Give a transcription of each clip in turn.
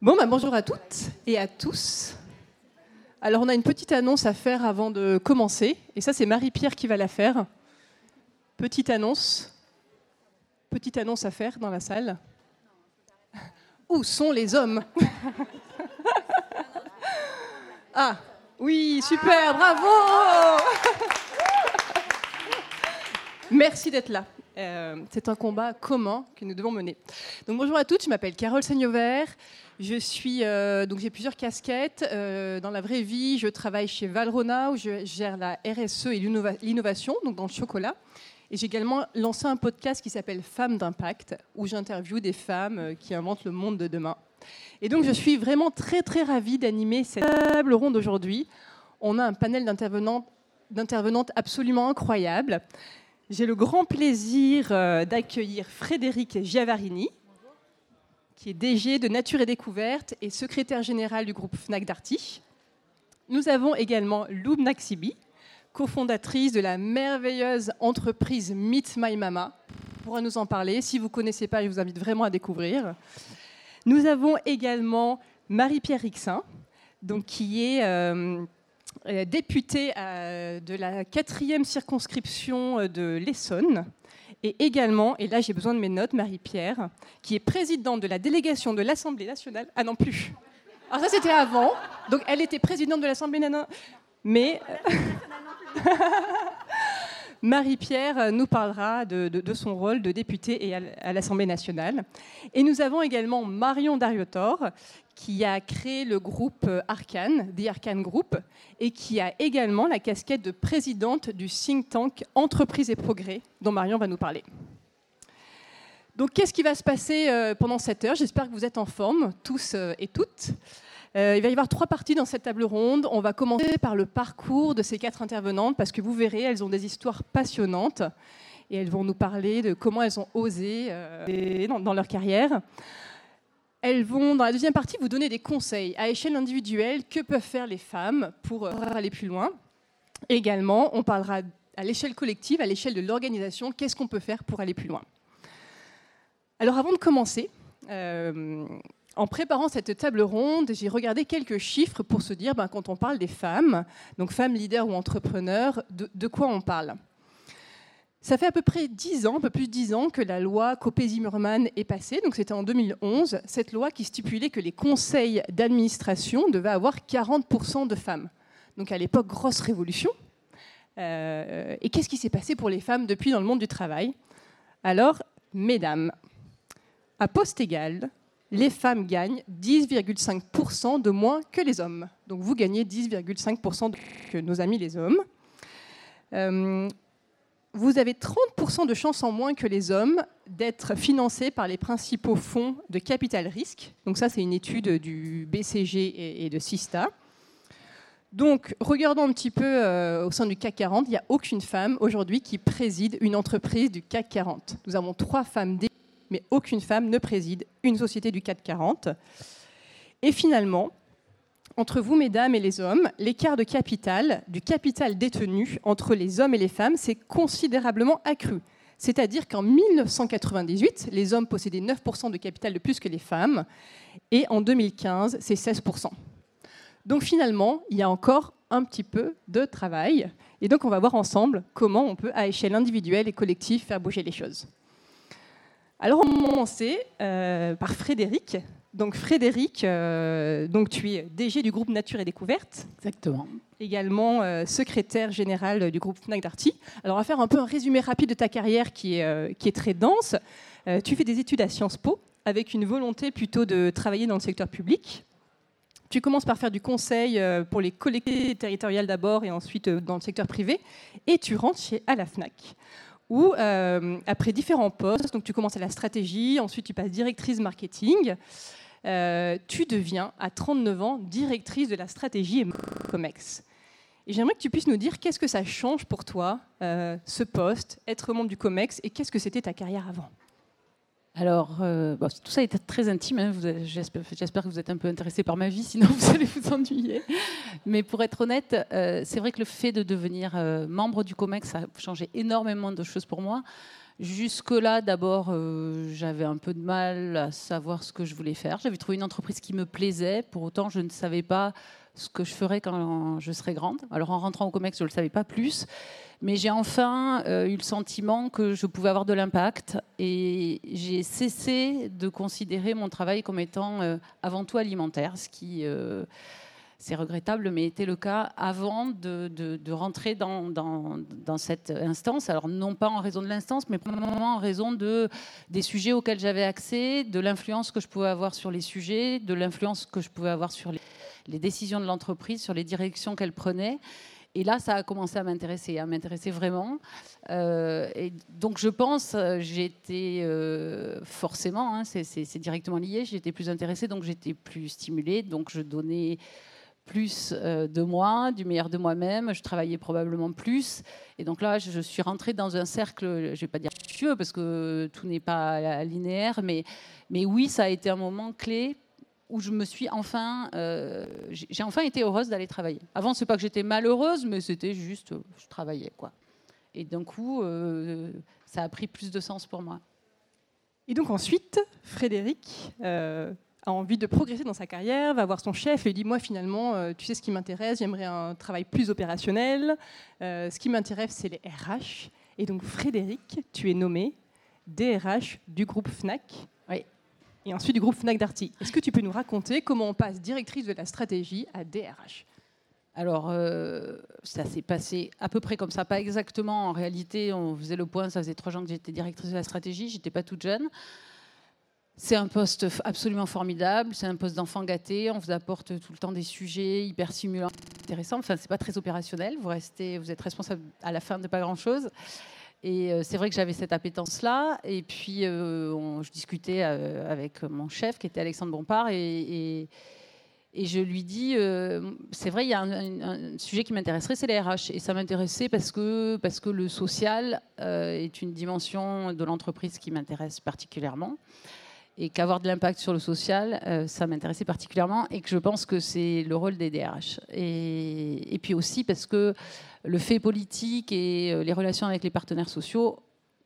Bon, bah, bonjour à toutes et à tous. Alors, on a une petite annonce à faire avant de commencer. Et ça, c'est Marie-Pierre qui va la faire. Petite annonce. Petite annonce à faire dans la salle. Où sont les hommes? Ah, oui, super, bravo Merci d'être là. Euh, c'est un combat commun que nous devons mener. Donc bonjour à toutes, je m'appelle Carole Seignovert. Je suis euh, donc j'ai plusieurs casquettes. Euh, dans la vraie vie, je travaille chez Valrona où je gère la RSE et l'innovation, donc dans le chocolat. Et j'ai également lancé un podcast qui s'appelle Femmes d'impact où j'interviewe des femmes qui inventent le monde de demain. Et donc je suis vraiment très très ravie d'animer cette table ronde aujourd'hui. On a un panel d'intervenantes absolument incroyable. J'ai le grand plaisir euh, d'accueillir Frédéric Giavarini, qui est DG de Nature et Découverte et secrétaire général du groupe FNAC Darty. Nous avons également Lou Naxibi, cofondatrice de la merveilleuse entreprise Meet My Mama, pourra nous en parler. Si vous ne connaissez pas, je vous invite vraiment à découvrir. Nous avons également Marie-Pierre Rixin, donc, qui est euh, euh, députée euh, de la quatrième circonscription euh, de l'Essonne, et également, et là j'ai besoin de mes notes, Marie-Pierre, qui est présidente de la délégation de l'Assemblée nationale. Ah non plus. Alors ça c'était avant, donc elle était présidente de l'Assemblée nationale, mais Marie-Pierre nous parlera de, son rôle de députée à l'Assemblée nationale. Et nous avons également Marion Dariotor, qui a créé le groupe Arcane, The Arcane Group, et qui a également la casquette de présidente du think tank Entreprise et Progrès, dont Marion va nous parler. Donc, qu'est-ce qui va se passer euh, pendant cette heure? J'espère que vous êtes en forme, tous euh, et toutes. Euh, il va y avoir trois parties dans cette table ronde. On va commencer par le parcours de ces quatre intervenantes, parce que vous verrez, elles ont des histoires passionnantes et elles vont nous parler de comment elles ont osé dans, leur carrière. Elles vont, dans la deuxième partie, vous donner des conseils à échelle individuelle que peuvent faire les femmes pour aller plus loin? Également, on parlera à l'échelle collective, à l'échelle de l'organisation, qu'est-ce qu'on peut faire pour aller plus loin? Alors avant de commencer, euh, en préparant cette table ronde, j'ai regardé quelques chiffres pour se dire, ben, quand on parle des femmes, donc femmes leaders ou entrepreneurs, de, quoi on parle? Ça fait à peu près 10 ans, un peu plus de 10 ans que la loi Copé-Zimmermann est passée. Donc c'était en 2011, cette loi qui stipulait que les conseils d'administration devaient avoir 40% de femmes. Donc à l'époque, grosse révolution. Euh, et qu'est-ce qui s'est passé pour les femmes depuis dans le monde du travail? Alors, mesdames, à poste égal, les femmes gagnent 10,5% de moins que les hommes. Donc vous gagnez 10,5% que nos amis les hommes. Euh, vous avez 30% de chances en moins que les hommes d'être financés par les principaux fonds de capital risque. Donc ça, c'est une étude du BCG et de Sista. Donc, regardons un petit peu euh, au sein du CAC 40, il n'y a aucune femme aujourd'hui qui préside une entreprise du CAC 40. Nous avons trois femmes mais aucune femme ne préside une société du CAC 40. Et finalement, entre vous, mesdames et les hommes, l'écart de capital, du capital détenu entre les hommes et les femmes, s'est considérablement accru. C'est-à-dire qu'en 1998, les hommes possédaient 9% de capital de plus que les femmes, et en 2015, c'est 16%. Donc finalement, il y a encore un petit peu de travail, et donc on va voir ensemble comment on peut, à échelle individuelle et collective, faire bouger les choses. Alors, on va commencer euh, par Frédéric. Donc, Frédéric, euh, donc tu es DG du groupe Nature et Découverte. Exactement. Également euh, secrétaire général du groupe Fnac Darty. Alors, on va faire un peu un résumé rapide de ta carrière qui est, qui est très dense. tu fais des études à Sciences Po avec une volonté plutôt de travailler dans le secteur public. Tu commences par faire du conseil pour les collectivités territoriales d'abord et ensuite dans le secteur privé. Et tu rentres chez à la FNAC où, euh, après différents postes, donc tu commences à la stratégie, ensuite tu passes directrice marketing, euh, tu deviens à 39 ans directrice de la stratégie et COMEX. J'aimerais que tu puisses nous dire qu'est-ce que ça change pour toi, euh, ce poste, être membre du COMEX, et qu'est-ce que c'était ta carrière avant? Alors, euh, tout ça est très intime. Hein. J'espère que vous êtes un peu intéressé par ma vie, sinon vous allez vous ennuyer. Mais pour être honnête, euh, c'est vrai que le fait de devenir euh, membre du COMEX a changé énormément de choses pour moi. Jusque-là, d'abord, j'avais un peu de mal à savoir ce que je voulais faire. J'avais trouvé une entreprise qui me plaisait. Pour autant, je ne savais pas ce que je ferais quand je serais grande. Alors, en rentrant au COMEX, je ne le savais pas plus. Mais j'ai enfin euh, eu le sentiment que je pouvais avoir de l'impact. Et j'ai cessé de considérer mon travail comme étant euh, avant tout alimentaire, ce qui c'est regrettable, mais était le cas avant de, rentrer dans, dans, cette instance. Alors non pas en raison de l'instance, mais en raison de, des sujets auxquels j'avais accès, de l'influence que je pouvais avoir sur les sujets, de l'influence que je pouvais avoir sur les, décisions de l'entreprise, sur les directions qu'elle prenait. Et là, ça a commencé à m'intéresser, à m'intéresser vraiment. Euh, et donc, je pense, été euh, forcément, hein, c'est directement lié, j'étais plus intéressée, donc j'étais plus stimulée, donc je donnais plus euh, de moi, du meilleur de moi-même. Je travaillais probablement plus. Et donc là, je suis rentrée dans un cercle, je ne vais pas dire tueux parce que tout n'est pas linéaire, mais, mais oui, ça a été un moment clé où je me suis enfin, euh, j'ai enfin été heureuse d'aller travailler. Avant, c'est pas que j'étais malheureuse, mais c'était juste, je travaillais quoi. Et d'un coup, euh, ça a pris plus de sens pour moi. Et donc ensuite, Frédéric, a envie de progresser dans sa carrière, va voir son chef et dit moi finalement, euh, tu sais ce qui m'intéresse, j'aimerais un travail plus opérationnel. Euh, ce qui m'intéresse, c'est les RH. Et donc Frédéric, tu es nommé DRH du groupe Fnac. Oui. Et ensuite du groupe Fnac Darty. Est-ce que tu peux nous raconter comment on passe directrice de la stratégie à DRH alors, euh, ça s'est passé à peu près comme ça, pas exactement. En réalité, on faisait le point, ça faisait trois ans que j'étais directrice de la stratégie, j'étais pas toute jeune. C'est un poste absolument formidable, c'est un poste d'enfant gâté, on vous apporte tout le temps des sujets hyper stimulants, intéressants. Enfin, c'est pas très opérationnel, vous restez, vous êtes responsable à la fin de pas grand-chose. Et euh, c'est vrai que j'avais cette appétence-là. Et puis, euh, je discutais euh, avec mon chef, qui était Alexandre Bompard, et, je lui dis, c'est vrai, il y a un, sujet qui m'intéresserait, c'est les RH. Et ça m'intéressait parce que, parce que le social est une dimension de l'entreprise qui m'intéresse particulièrement et qu'avoir de l'impact sur le social, euh, ça m'intéressait particulièrement et que je pense que c'est le rôle des DRH. Et, puis aussi parce que le fait politique et euh, les relations avec les partenaires sociaux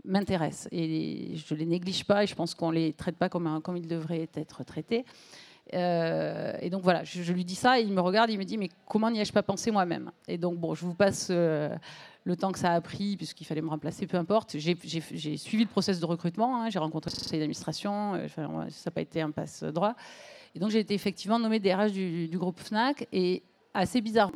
m'intéressent et je ne les néglige pas et je pense qu'on ne les traite pas comme, ils devraient être traités. Euh, et donc voilà, je, lui dis ça et il me regarde, il me dit mais comment n'y ai-je pas pensé moi-même? Et donc bon, je vous passe le temps que ça a pris, puisqu'il fallait me remplacer, peu importe. J'ai suivi le process de recrutement, hein. j'ai rencontré le conseil d'administration, euh, ça n'a pas été un passe droit. Et donc j'ai été effectivement nommée DRH du, du groupe FNAC, et assez bizarre.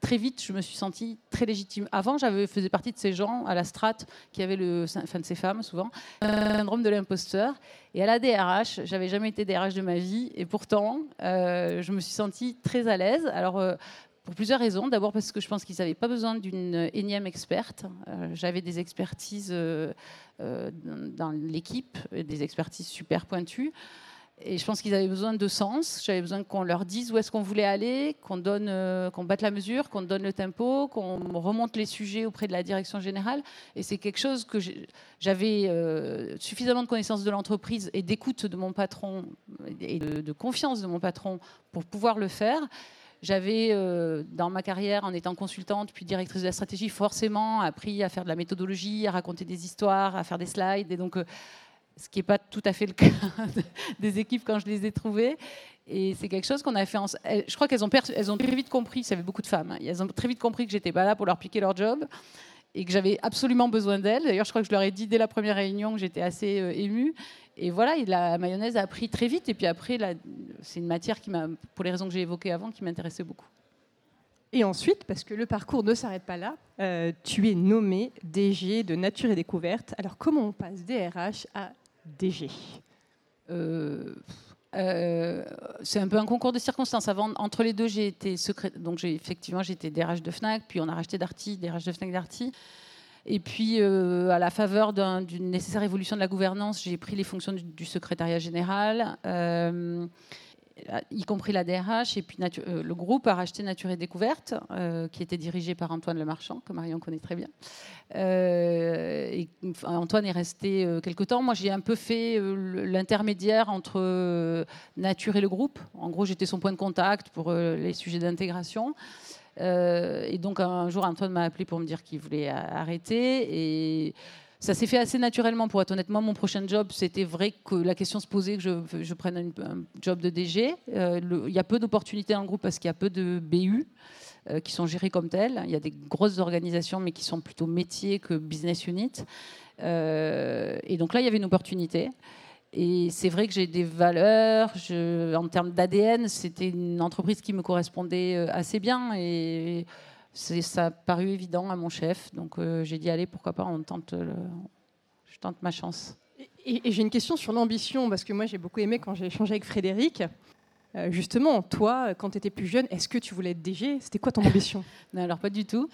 Très vite, je me suis sentie très légitime. Avant, j'avais faisais partie de ces gens à la strate qui avaient le, enfin de ces femmes souvent, syndrome de l'imposteur. Et à la DRH, j'avais jamais été DRH de ma vie, et pourtant, euh, je me suis sentie très à l'aise. Alors, euh, pour plusieurs raisons. D'abord parce que je pense qu'ils n'avaient pas besoin d'une énième experte. Euh, j'avais des expertises euh, euh, dans l'équipe, des expertises super pointues. Et je pense qu'ils avaient besoin de sens. J'avais besoin qu'on leur dise où est-ce qu'on voulait aller, qu'on donne, qu'on batte la mesure, qu'on donne le tempo, qu'on remonte les sujets auprès de la direction générale. Et c'est quelque chose que j'avais suffisamment de connaissance de l'entreprise et d'écoute de mon patron et de, confiance de mon patron pour pouvoir le faire. J'avais, euh, dans ma carrière, en étant consultante puis directrice de la stratégie, forcément appris à faire de la méthodologie, à raconter des histoires, à faire des slides. Donc, euh, ce qui n'est pas tout à fait le cas des équipes quand je les ai trouvées. Et c'est quelque chose qu'on a fait. En... Je crois qu'elles ont, elles ont très vite compris, ça avait beaucoup de femmes, hein, elles ont très vite compris que j'étais pas là pour leur piquer leur job et que j'avais absolument besoin d'elles. D'ailleurs, je crois que je leur ai dit dès la première réunion que j'étais assez euh, émue et voilà, la mayonnaise a pris très vite. Et puis après, c'est une matière qui m'a, pour les raisons que j'ai évoquées avant, qui m'intéressait beaucoup. Et ensuite, parce que le parcours ne s'arrête pas là, euh, tu es nommé DG de Nature et Découverte. Alors comment on passe DRH à DG euh, euh, c'est un peu un concours de circonstances. Avant, entre les deux, j'ai été. Donc, j'ai effectivement, j'étais DRH de Fnac, puis on a racheté Darty, DRH de Fnac Darty. Et puis, euh, à la faveur d'une nécessaire évolution de la gouvernance, j'ai pris les fonctions du, secrétariat général, euh, y compris la DRH. Et puis, euh, le groupe a racheté Nature et Découverte, qui était dirigé par Antoine Lemarchand, que Marion connaît très bien. Antoine est resté quelque temps. Moi, j'ai un peu fait l'intermédiaire entre Nature et le groupe. En gros, j'étais son point de contact pour les sujets d'intégration. Euh, et donc un jour, Antoine m'a appelé pour me dire qu'il voulait arrêter. Et ça s'est fait assez naturellement, pour être honnête. Moi, mon prochain job, c'était vrai que la question se posait que je, prenne un, job de DG. Euh, il y a peu d'opportunités dans le groupe parce qu'il y a peu de BU euh, qui sont gérés comme tels. Il y a des grosses organisations, mais qui sont plutôt métiers que business unit. Et donc là, il y avait une opportunité. Et c'est vrai que j'ai des valeurs. Je, en termes d'ADN, c'était une entreprise qui me correspondait assez bien. Et ça a paru évident à mon chef. Donc euh, j'ai dit, allez, pourquoi pas, on tente je tente ma chance. Et, j'ai une question sur l'ambition, parce que moi j'ai beaucoup aimé quand j'ai échangé avec Frédéric. Euh, justement, toi, quand tu étais plus jeune, est-ce que tu voulais être DG C'était quoi ton ambition? Non, alors pas du tout.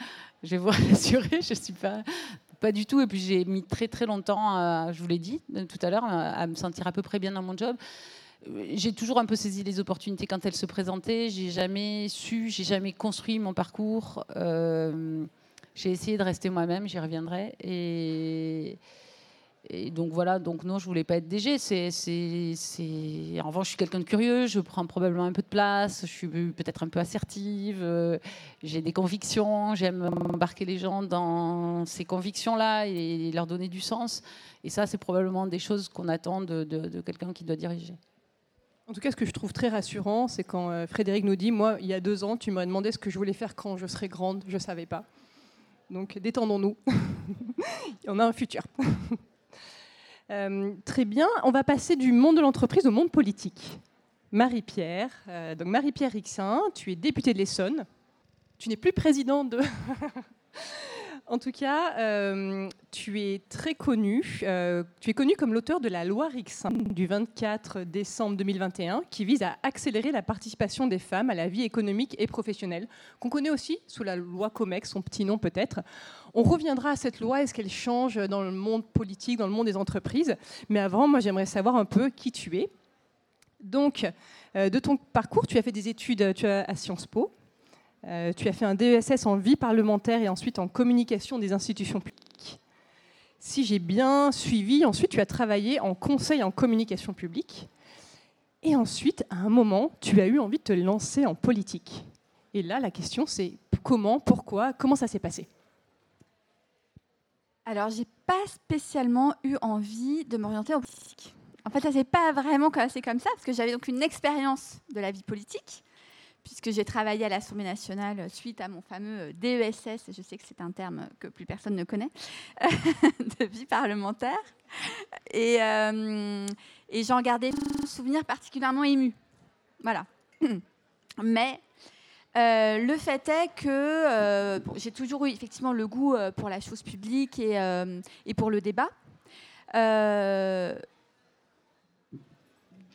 Je vais vous rassurer, je suis pas pas du tout. Et puis j'ai mis très très longtemps, je vous l'ai dit tout à l'heure, à me sentir à peu près bien dans mon job j'ai toujours un peu saisi les opportunités quand elles se présentaient. J'ai jamais su, j'ai jamais construit mon parcours. Euh, j'ai essayé de rester moi-même, j'y reviendrai. Et, donc voilà, donc non, je voulais pas être DG. En revanche, je suis quelqu'un de curieux, je prends probablement un peu de place, je suis peut-être un peu assertive, euh, j'ai des convictions, j'aime embarquer les gens dans ces convictions-là et leur donner du sens. Et ça, c'est probablement des choses qu'on attend de quelqu'un qui doit diriger. En tout cas, ce que je trouve très rassurant, c'est quand euh, Frédéric nous dit Moi, il y a deux ans, tu m'aurais demandé ce que je voulais faire quand je serais grande, je ne savais pas. Donc, détendons-nous. On a un futur. Euh, très bien. On va passer du monde de l'entreprise au monde politique. Marie-Pierre, euh, donc Marie-Pierre Rixin, tu es députée de l'Essonne. Tu n'es plus présidente de. En tout cas, euh, tu es très connu. Euh, tu es connu comme l'auteur de la loi Rixin du 24 décembre 2021, qui vise à accélérer la participation des femmes à la vie économique et professionnelle, qu'on connaît aussi sous la loi COMEX, son petit nom peut-être. On reviendra à cette loi, est-ce qu'elle change dans le monde politique, dans le monde des entreprises Mais avant, moi, j'aimerais savoir un peu qui tu es. Donc, euh, de ton parcours, tu as fait des études tu à Sciences Po, euh, tu as fait un DESS en vie parlementaire et ensuite en communication des institutions publiques. Si j'ai bien suivi, ensuite tu as travaillé en conseil en communication publique. Et ensuite, à un moment, tu as eu envie de te lancer en politique. Et là, la question, c'est comment, pourquoi, comment ça s'est passé? Alors, j'ai pas spécialement eu envie de m'orienter en politique. En fait, ça s'est pas vraiment passé comme ça, parce que j'avais donc une expérience de la vie politique puisque j'ai travaillé à l'Assemblée nationale suite à mon fameux euh, DESS, je sais que c'est un terme que plus personne ne connaît, de vie parlementaire. Et, euh, et j'en gardais un souvenir particulièrement ému. Voilà. Mais euh, le fait est que j'ai toujours eu effectivement le goût pour la chose publique et, pour le débat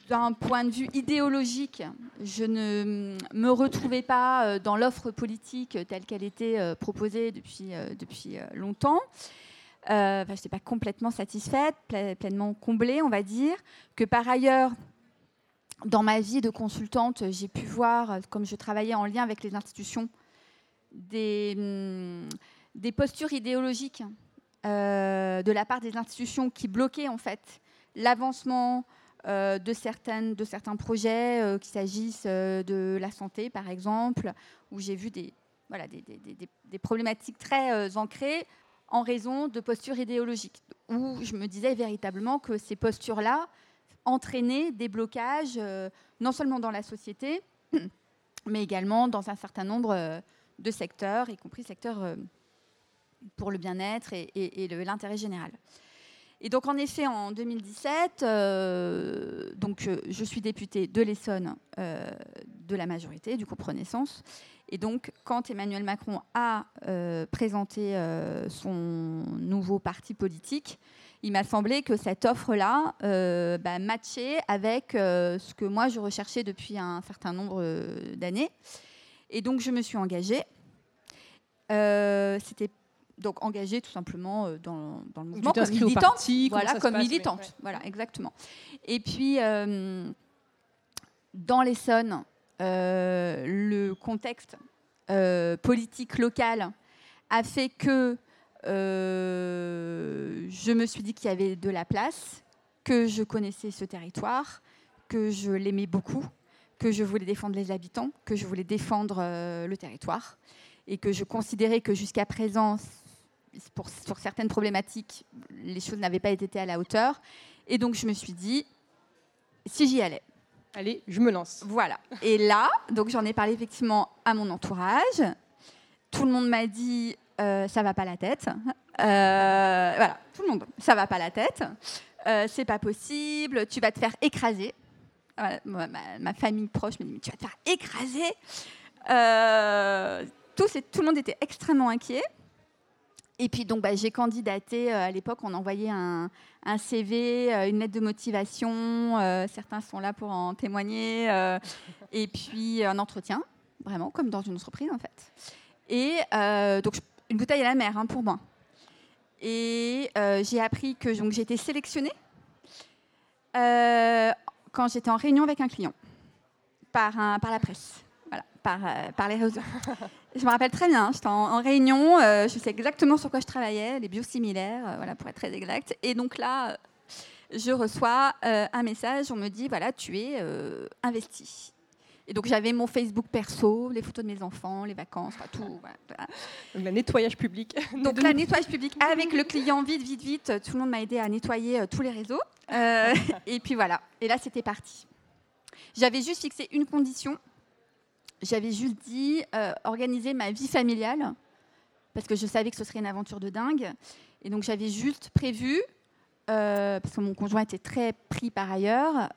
d'un point de vue idéologique, je ne me retrouvais pas euh, dans l'offre politique telle qu'elle était euh, proposée depuis, euh, depuis longtemps. je n'étais pas complètement satisfaite, pleinement comblée, on va dire. Que par ailleurs, dans ma vie de consultante, j'ai pu voir, comme je travaillais en lien avec les institutions, des, des postures idéologiques de la part des institutions qui bloquaient en fait l'avancement, euh, de, certains projets, euh, qu'il s'agisse euh, de la santé par exemple, où j'ai vu des, des, problématiques très ancrées en raison de postures idéologiques, où je me disais véritablement que ces postures-là entraînaient des blocages, non seulement dans la société, mais également dans un certain nombre de secteurs, y compris secteurs pour le bien-être et, l'intérêt général. Et donc, en effet, en 2017, euh, donc, euh, je suis députée de l'Essonne euh, de la majorité, du groupe Renaissance. Et donc, quand Emmanuel Macron a présenté son nouveau parti politique, il m'a semblé que cette offre-là bah, matchait avec ce que moi je recherchais depuis un certain nombre d'années. Et donc, je me suis engagée. C'était donc engagée tout simplement euh, dans, dans le mouvement comme militante. voilà, comme militante. Voilà, exactement. Et puis, euh, dans l'Essonne, euh, le contexte politique local a fait que je me suis dit qu'il y avait de la place, que je connaissais ce territoire, que je l'aimais beaucoup, que je voulais défendre les habitants, que je voulais défendre le territoire et que je considérais que jusqu'à présent, pour, sur certaines problématiques, les choses n'avaient pas été à la hauteur. Et donc, je me suis dit, si j'y allais. Allez, je me lance. Voilà. Et là, donc j'en ai parlé effectivement à mon entourage. Tout le monde m'a dit, euh, ça va pas la tête. Euh, voilà, tout le monde, ça va pas la tête. Euh, c'est pas possible, tu vas te faire écraser. ma, famille proche me dit, mais tu vas te faire écraser. Tout, tout, le monde était extrêmement inquiet. Et puis donc bah, j'ai candidaté, à l'époque on envoyait un, un CV, une lettre de motivation, certains sont là pour en témoigner, et puis un entretien, vraiment comme dans une entreprise en fait. Et donc une bouteille à la mer hein, pour moi. Et euh, j'ai appris que j'étais sélectionnée euh, quand j'étais en réunion avec un client par, par la presse, voilà, par, euh, par les réseaux. je me rappelle très bien, j'étais en, réunion, je sais exactement sur quoi je travaillais, les biosimilaires, voilà, pour être très exact. Et donc là, je reçois un message, on me dit, voilà, tu es investi. Et donc j'avais mon Facebook perso, les photos de mes enfants, les vacances, tout. Donc le nettoyage public. Donc le nettoyage public avec le client, vite, vite, vite. Tout le monde m'a aidé à nettoyer euh, tous les réseaux. Euh, et puis voilà. Et là, c'était parti. J'avais juste fixé une condition. J'avais juste dit euh, organiser ma vie familiale parce que je savais que ce serait une aventure de dingue. Et donc j'avais juste prévu, parce que mon conjoint était très pris par ailleurs,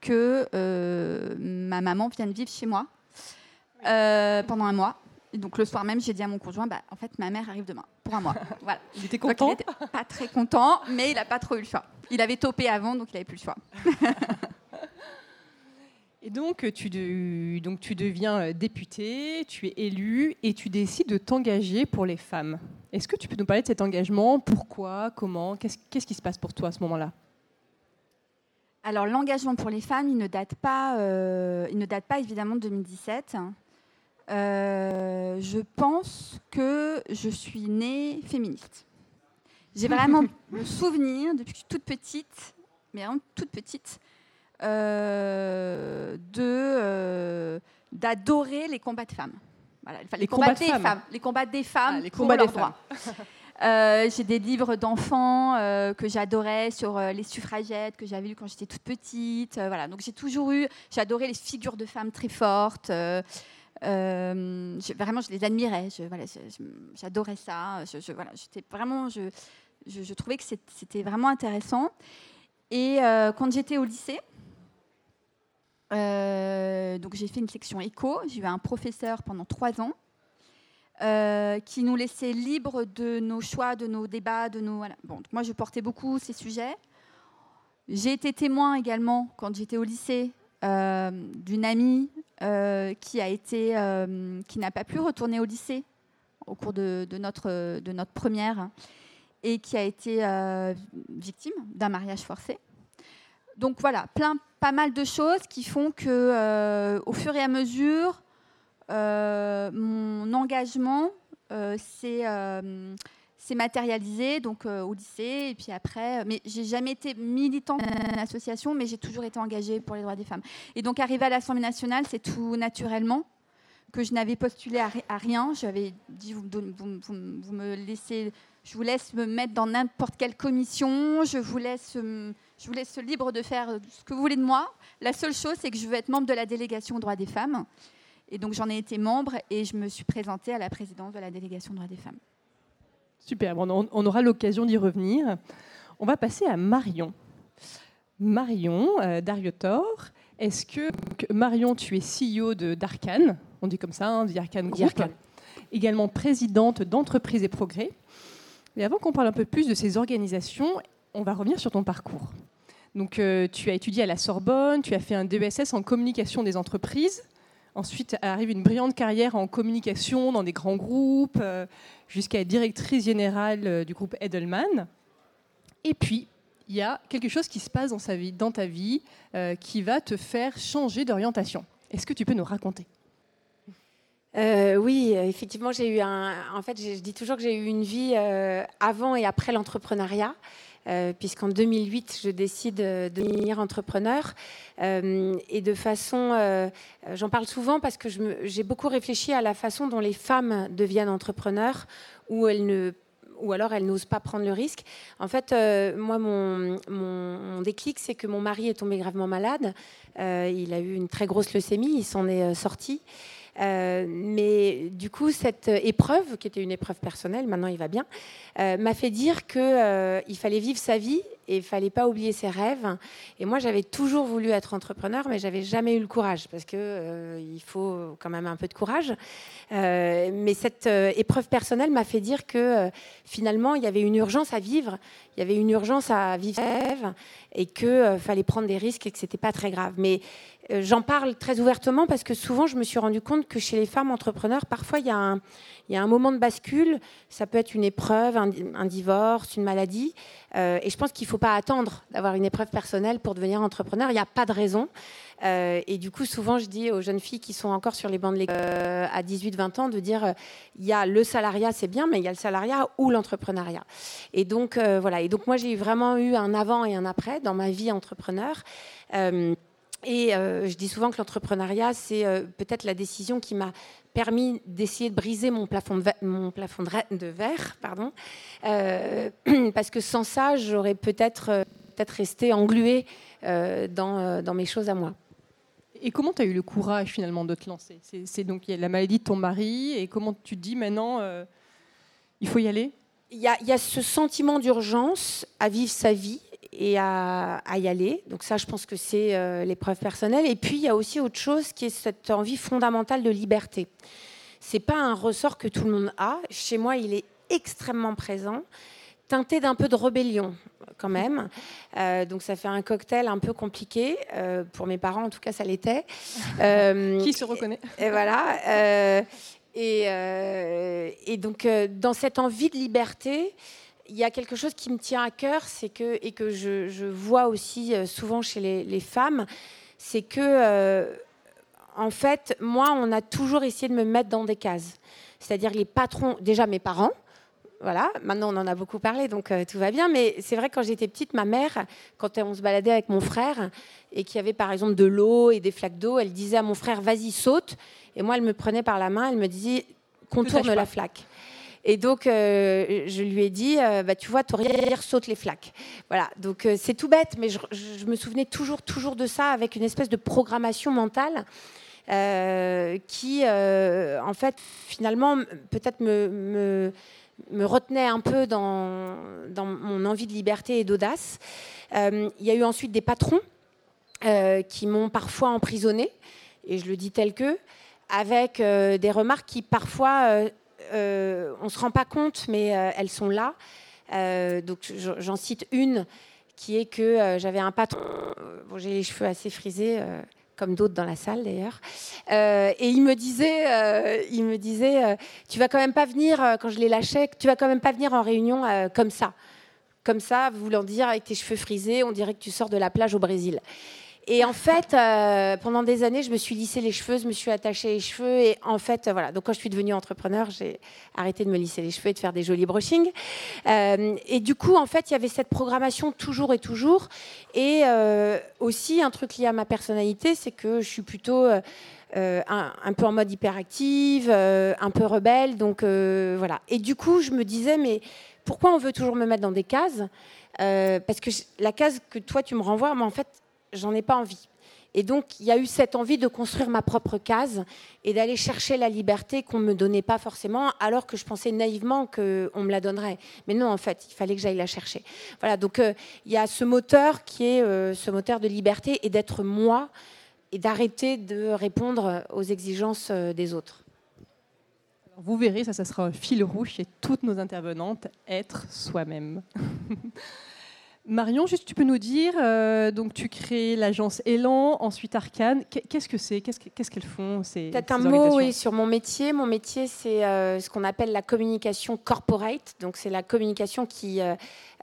que euh, ma maman vienne vivre chez moi euh, pendant un mois. Et donc le soir même, j'ai dit à mon conjoint, bah, en fait, ma mère arrive demain pour un mois. Voilà. Il était content. il était pas très content, mais il n'a pas trop eu le choix. Il avait topé avant, donc il n'avait plus le choix. Et donc tu, donc tu deviens euh, député, tu es élu et tu décides de t'engager pour les femmes. Est-ce que tu peux nous parler de cet engagement? Pourquoi? Comment? Qu'est-ce qui se passe pour toi à ce moment-là? Alors l'engagement pour les femmes, il ne date pas, euh, il ne date pas évidemment de 2017. Euh, je pense que je suis née féministe. J'ai vraiment le souvenir depuis que je suis toute petite, mais vraiment toute petite, euh, de d'adorer les combats de femmes. les, combats, des femmes. les combats des femmes ah, les combats des droits. Euh, j'ai des livres d'enfants euh, que j'adorais sur euh, les suffragettes que j'avais lu quand j'étais toute petite. voilà, donc j'ai toujours eu, j'adorais les figures de femmes très fortes. vraiment, je les admirais. j'adorais ça. Je, j'étais vraiment, je, je, trouvais que c'était vraiment intéressant. Et quand j'étais au lycée, donc j'ai fait une section éco. J'ai eu un professeur pendant trois ans euh, qui nous laissait libres de nos choix, de nos débats, de nos. Bon, moi, je portais beaucoup ces sujets. J'ai été témoin également quand j'étais au lycée euh, d'une amie euh, qui a été, qui n'a pas pu retourner au lycée au cours de, notre de notre première et qui a été victime d'un mariage forcé. Donc voilà, plein, pas mal de choses qui font que, au fur et à mesure, mon engagement euh, euh, s'est matérialisé donc au lycée et puis après mais j'ai jamais été militante d'une association mais j'ai toujours été engagée pour les droits des femmes. Et donc arrivé à l'Assemblée nationale c'est tout naturellement que je n'avais postulé à, rien. J'avais dit vous, me laissez je vous laisse me mettre dans n'importe quelle commission je vous laisse je vous laisse libre de faire ce que vous voulez de moi. La seule chose c'est que je veux être membre de la délégation aux droits des femmes et donc j'en ai été membre et je me suis présentée à la présidence de la délégation droits des femmes. Super, on, aura l'occasion d'y revenir. On va passer à Marion. Marion euh, Dariotor, est-ce que, Marion, tu es CEO de d'Arcan, on dit comme ça, hein, d'Arcan Group, également présidente d'Entreprise et Progrès. Et avant qu'on parle un peu plus de ces organisations, on va revenir sur ton parcours. Donc, euh, tu as étudié à la Sorbonne, tu as fait un DESS en communication des entreprises. Ensuite arrive une brillante carrière en communication dans des grands groupes, euh, jusqu'à être directrice générale euh, du groupe Edelman. Et puis, il y a quelque chose qui se passe dans, ta vie euh, qui va te faire changer d'orientation. Est-ce que tu peux nous raconter? Oui, effectivement, j'ai eu un. En fait, je dis toujours que j'ai eu une vie avant et après l'entrepreneuriat. Puisqu'en 2008, je décide de devenir entrepreneur. et de façon, j'en parle souvent parce que j'ai beaucoup réfléchi à la façon dont les femmes deviennent entrepreneurs, ou alors elles n'osent pas prendre le risque. En fait, moi, mon, déclic, c'est que mon mari est tombé gravement malade. il a eu une très grosse leucémie, il s'en est sorti. Euh, mais du coup, cette épreuve, qui était une épreuve personnelle, maintenant il va bien, euh, m'a fait dire qu'il euh, fallait vivre sa vie et il fallait pas oublier ses rêves. Et moi, j'avais toujours voulu être entrepreneur, mais j'avais jamais eu le courage parce que il faut quand même un peu de courage. mais cette épreuve personnelle m'a fait dire que finalement, il y avait une urgence à vivre, il y avait une urgence à vivre ses rêves et qu'il fallait prendre des risques et que c'était pas très grave. Mais euh, j'en parle très ouvertement parce que souvent, je me suis rendu compte que chez les femmes entrepreneurs, parfois, il y a un, un moment de bascule. Ça peut être une épreuve, un, divorce, une maladie. Euh, et je pense qu'il ne faut pas attendre d'avoir une épreuve personnelle pour devenir entrepreneur. Il n'y a pas de raison. Euh, et du coup, souvent, je dis aux jeunes filles qui sont encore sur les bancs de l'école à 18-20 ans de dire il y a le salariat, c'est bien, mais il y a le salariat ou l'entrepreneuriat. Et donc, voilà. Et donc, moi, j'ai vraiment eu un avant et un après dans ma vie entrepreneur. Et euh, je dis souvent que l'entrepreneuriat, c'est euh, peut-être la décision qui m'a permis d'essayer de briser mon plafond de, verre, pardon, euh, parce que sans ça, j'aurais peut-être resté engluée dans, mes choses à moi. Et comment tu as eu le courage finalement de te lancer? C'est donc la maladie de ton mari, et comment tu te dis maintenant, il faut y aller? Il y, a, il y, a, ce sentiment d'urgence à vivre sa vie et à, y aller. Donc ça, je pense que c'est euh, l'épreuve personnelle. Et puis, il y a aussi autre chose qui est cette envie fondamentale de liberté. C'est pas un ressort que tout le monde a. Chez moi, il est extrêmement présent, teinté d'un peu de rébellion quand même. Euh, donc ça fait un cocktail un peu compliqué. Euh, pour mes parents, en tout cas, ça l'était. qui se reconnaît Et voilà. Et, et, donc, dans cette envie de liberté, il y a quelque chose qui me tient à cœur, c'est que et que je, vois aussi euh, souvent chez les, femmes, c'est que euh, en fait, moi, on a toujours essayé de me mettre dans des cases. C'est-à-dire les patrons, déjà mes parents, voilà, maintenant on en a beaucoup parlé, donc euh, tout va bien. Mais c'est vrai, quand j'étais petite, ma mère, quand on se baladait avec mon frère et qu'il y avait par exemple de l'eau et des flaques d'eau, elle disait à mon frère, vas-y, saute. Et moi, elle me prenait par la main, elle me disait, contourne la flaque. Et donc, euh, je lui ai dit, euh, bah, tu vois, ton rire saute les flaques. Voilà, donc euh, c'est tout bête, mais je, me souvenais toujours, toujours de ça avec une espèce de programmation mentale qui, en fait, finalement, peut-être me, me, retenait un peu dans, dans, mon envie de liberté et d'audace. Il y a eu ensuite des patrons qui m'ont parfois emprisonné, et je le dis tel que, avec des remarques qui parfois euh, on ne se rend pas compte, mais euh, elles sont là. Euh, donc j'en cite une qui est que j'avais un patron, bon, j'ai les cheveux assez frisés comme d'autres dans la salle d'ailleurs. et il me disait, il me disait, tu vas quand même pas venir quand je les lâchais, tu vas quand même pas venir en réunion comme ça, comme ça, voulant dire avec tes cheveux frisés, on dirait que tu sors de la plage au Brésil. Et en fait, euh, pendant des années, je me suis lissé les cheveux, je me suis attaché les cheveux. Et en fait, euh, voilà. Donc, quand je suis devenue entrepreneur, j'ai arrêté de me lisser les cheveux et de faire des jolis brushings. Euh, et du coup, en fait, il y avait cette programmation toujours et toujours. Et aussi, un truc lié à ma personnalité, c'est que je suis plutôt. un, peu en mode hyperactive, un peu rebelle, donc voilà. Et du coup, je me disais, mais pourquoi on veut toujours me mettre dans des cases? Parce que la case que toi tu me renvoies, moi en fait, j'en ai pas envie. Et donc, il y a eu cette envie de construire ma propre case et d'aller chercher la liberté qu'on ne me donnait pas forcément, alors que je pensais naïvement qu'on me la donnerait. Mais non, en fait, il fallait que j'aille la chercher. Voilà, donc euh, il y a ce moteur qui est euh, ce moteur de liberté et d'être moi et d'arrêter de répondre aux exigences euh, des autres. Vous verrez, ça, ça sera un fil rouge chez toutes nos intervenantes, être soi-même. Marion, juste tu peux nous dire, euh, donc tu crées l'agence Elan, ensuite Arcane. Qu'est-ce que c'est? Qu'est-ce qu'elles font Peut-être un mot oui, sur mon métier. Mon métier, c'est euh, ce qu'on appelle la communication corporate. Donc c'est la communication qui euh,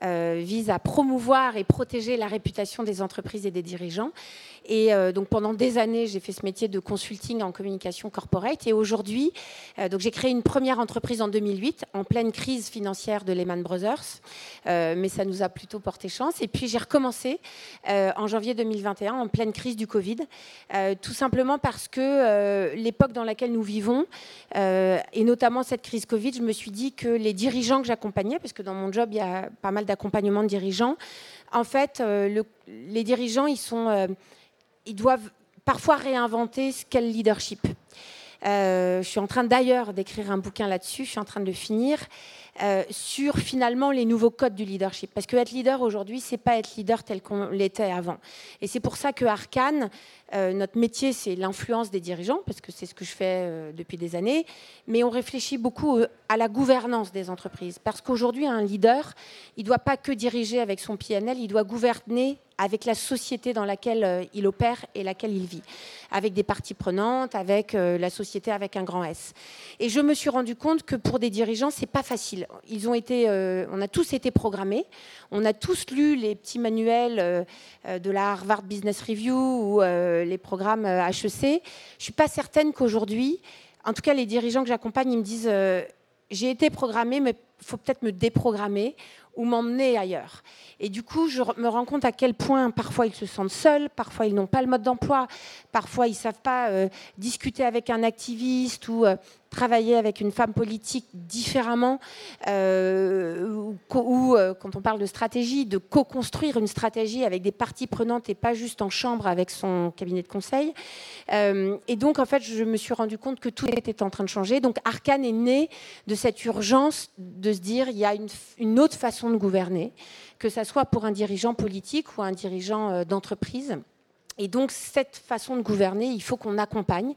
vise à promouvoir et protéger la réputation des entreprises et des dirigeants. Et euh, donc pendant des années, j'ai fait ce métier de consulting en communication corporate. Et aujourd'hui, euh, donc j'ai créé une première entreprise en 2008, en pleine crise financière de Lehman Brothers, euh, mais ça nous a plutôt porté chance. Et puis j'ai recommencé en janvier 2021, en pleine crise du Covid, tout simplement parce que l'époque dans laquelle nous vivons, et notamment cette crise Covid, je me suis dit que les dirigeants que j'accompagnais, parce que dans mon job il y a pas mal d'accompagnement de dirigeants, en fait, les dirigeants, ils sont ils doivent parfois réinventer ce qu'est le leadership. Euh, je suis en train d'ailleurs d'écrire un bouquin là-dessus, je suis en train de le finir, euh, sur finalement les nouveaux codes du leadership. Parce que être leader aujourd'hui, c'est pas être leader tel qu'on l'était avant. Et c'est pour ça que Arcane, euh, notre métier, c'est l'influence des dirigeants, parce que c'est ce que je fais depuis des années, mais on réfléchit beaucoup à la gouvernance des entreprises. Parce qu'aujourd'hui, un leader, il ne doit pas que diriger avec son PNL, il doit gouverner avec la société dans laquelle euh, il opère et laquelle il vit, avec des parties prenantes, avec euh, la société avec un grand S. Et je me suis rendu compte que pour des dirigeants, c'est pas facile. Ils ont été, euh, on a tous été programmés, on a tous lu les petits manuels de la Harvard Business Review ou les programmes HEC. Je suis pas certaine qu'aujourd'hui, en tout cas les dirigeants que j'accompagne, ils me disent j'ai été programmé, mais faut peut-être me déprogrammer ou m'emmener ailleurs. Et du coup, je me rends compte à quel point parfois ils se sentent seuls, parfois ils n'ont pas le mode d'emploi, parfois ils ne savent pas euh, discuter avec un activiste ou euh, travailler avec une femme politique différemment, euh, ou, quand on parle de stratégie, de co-construire une stratégie avec des parties prenantes et pas juste en chambre avec son cabinet de conseil. et donc, en fait, je me suis rendu compte que tout était en train de changer. Donc, Arcane est né de cette urgence de se dire il y a une, une autre façon de gouverner que ce soit pour un dirigeant politique ou un dirigeant euh, d'entreprise. Et donc, cette façon de gouverner, il faut qu'on accompagne,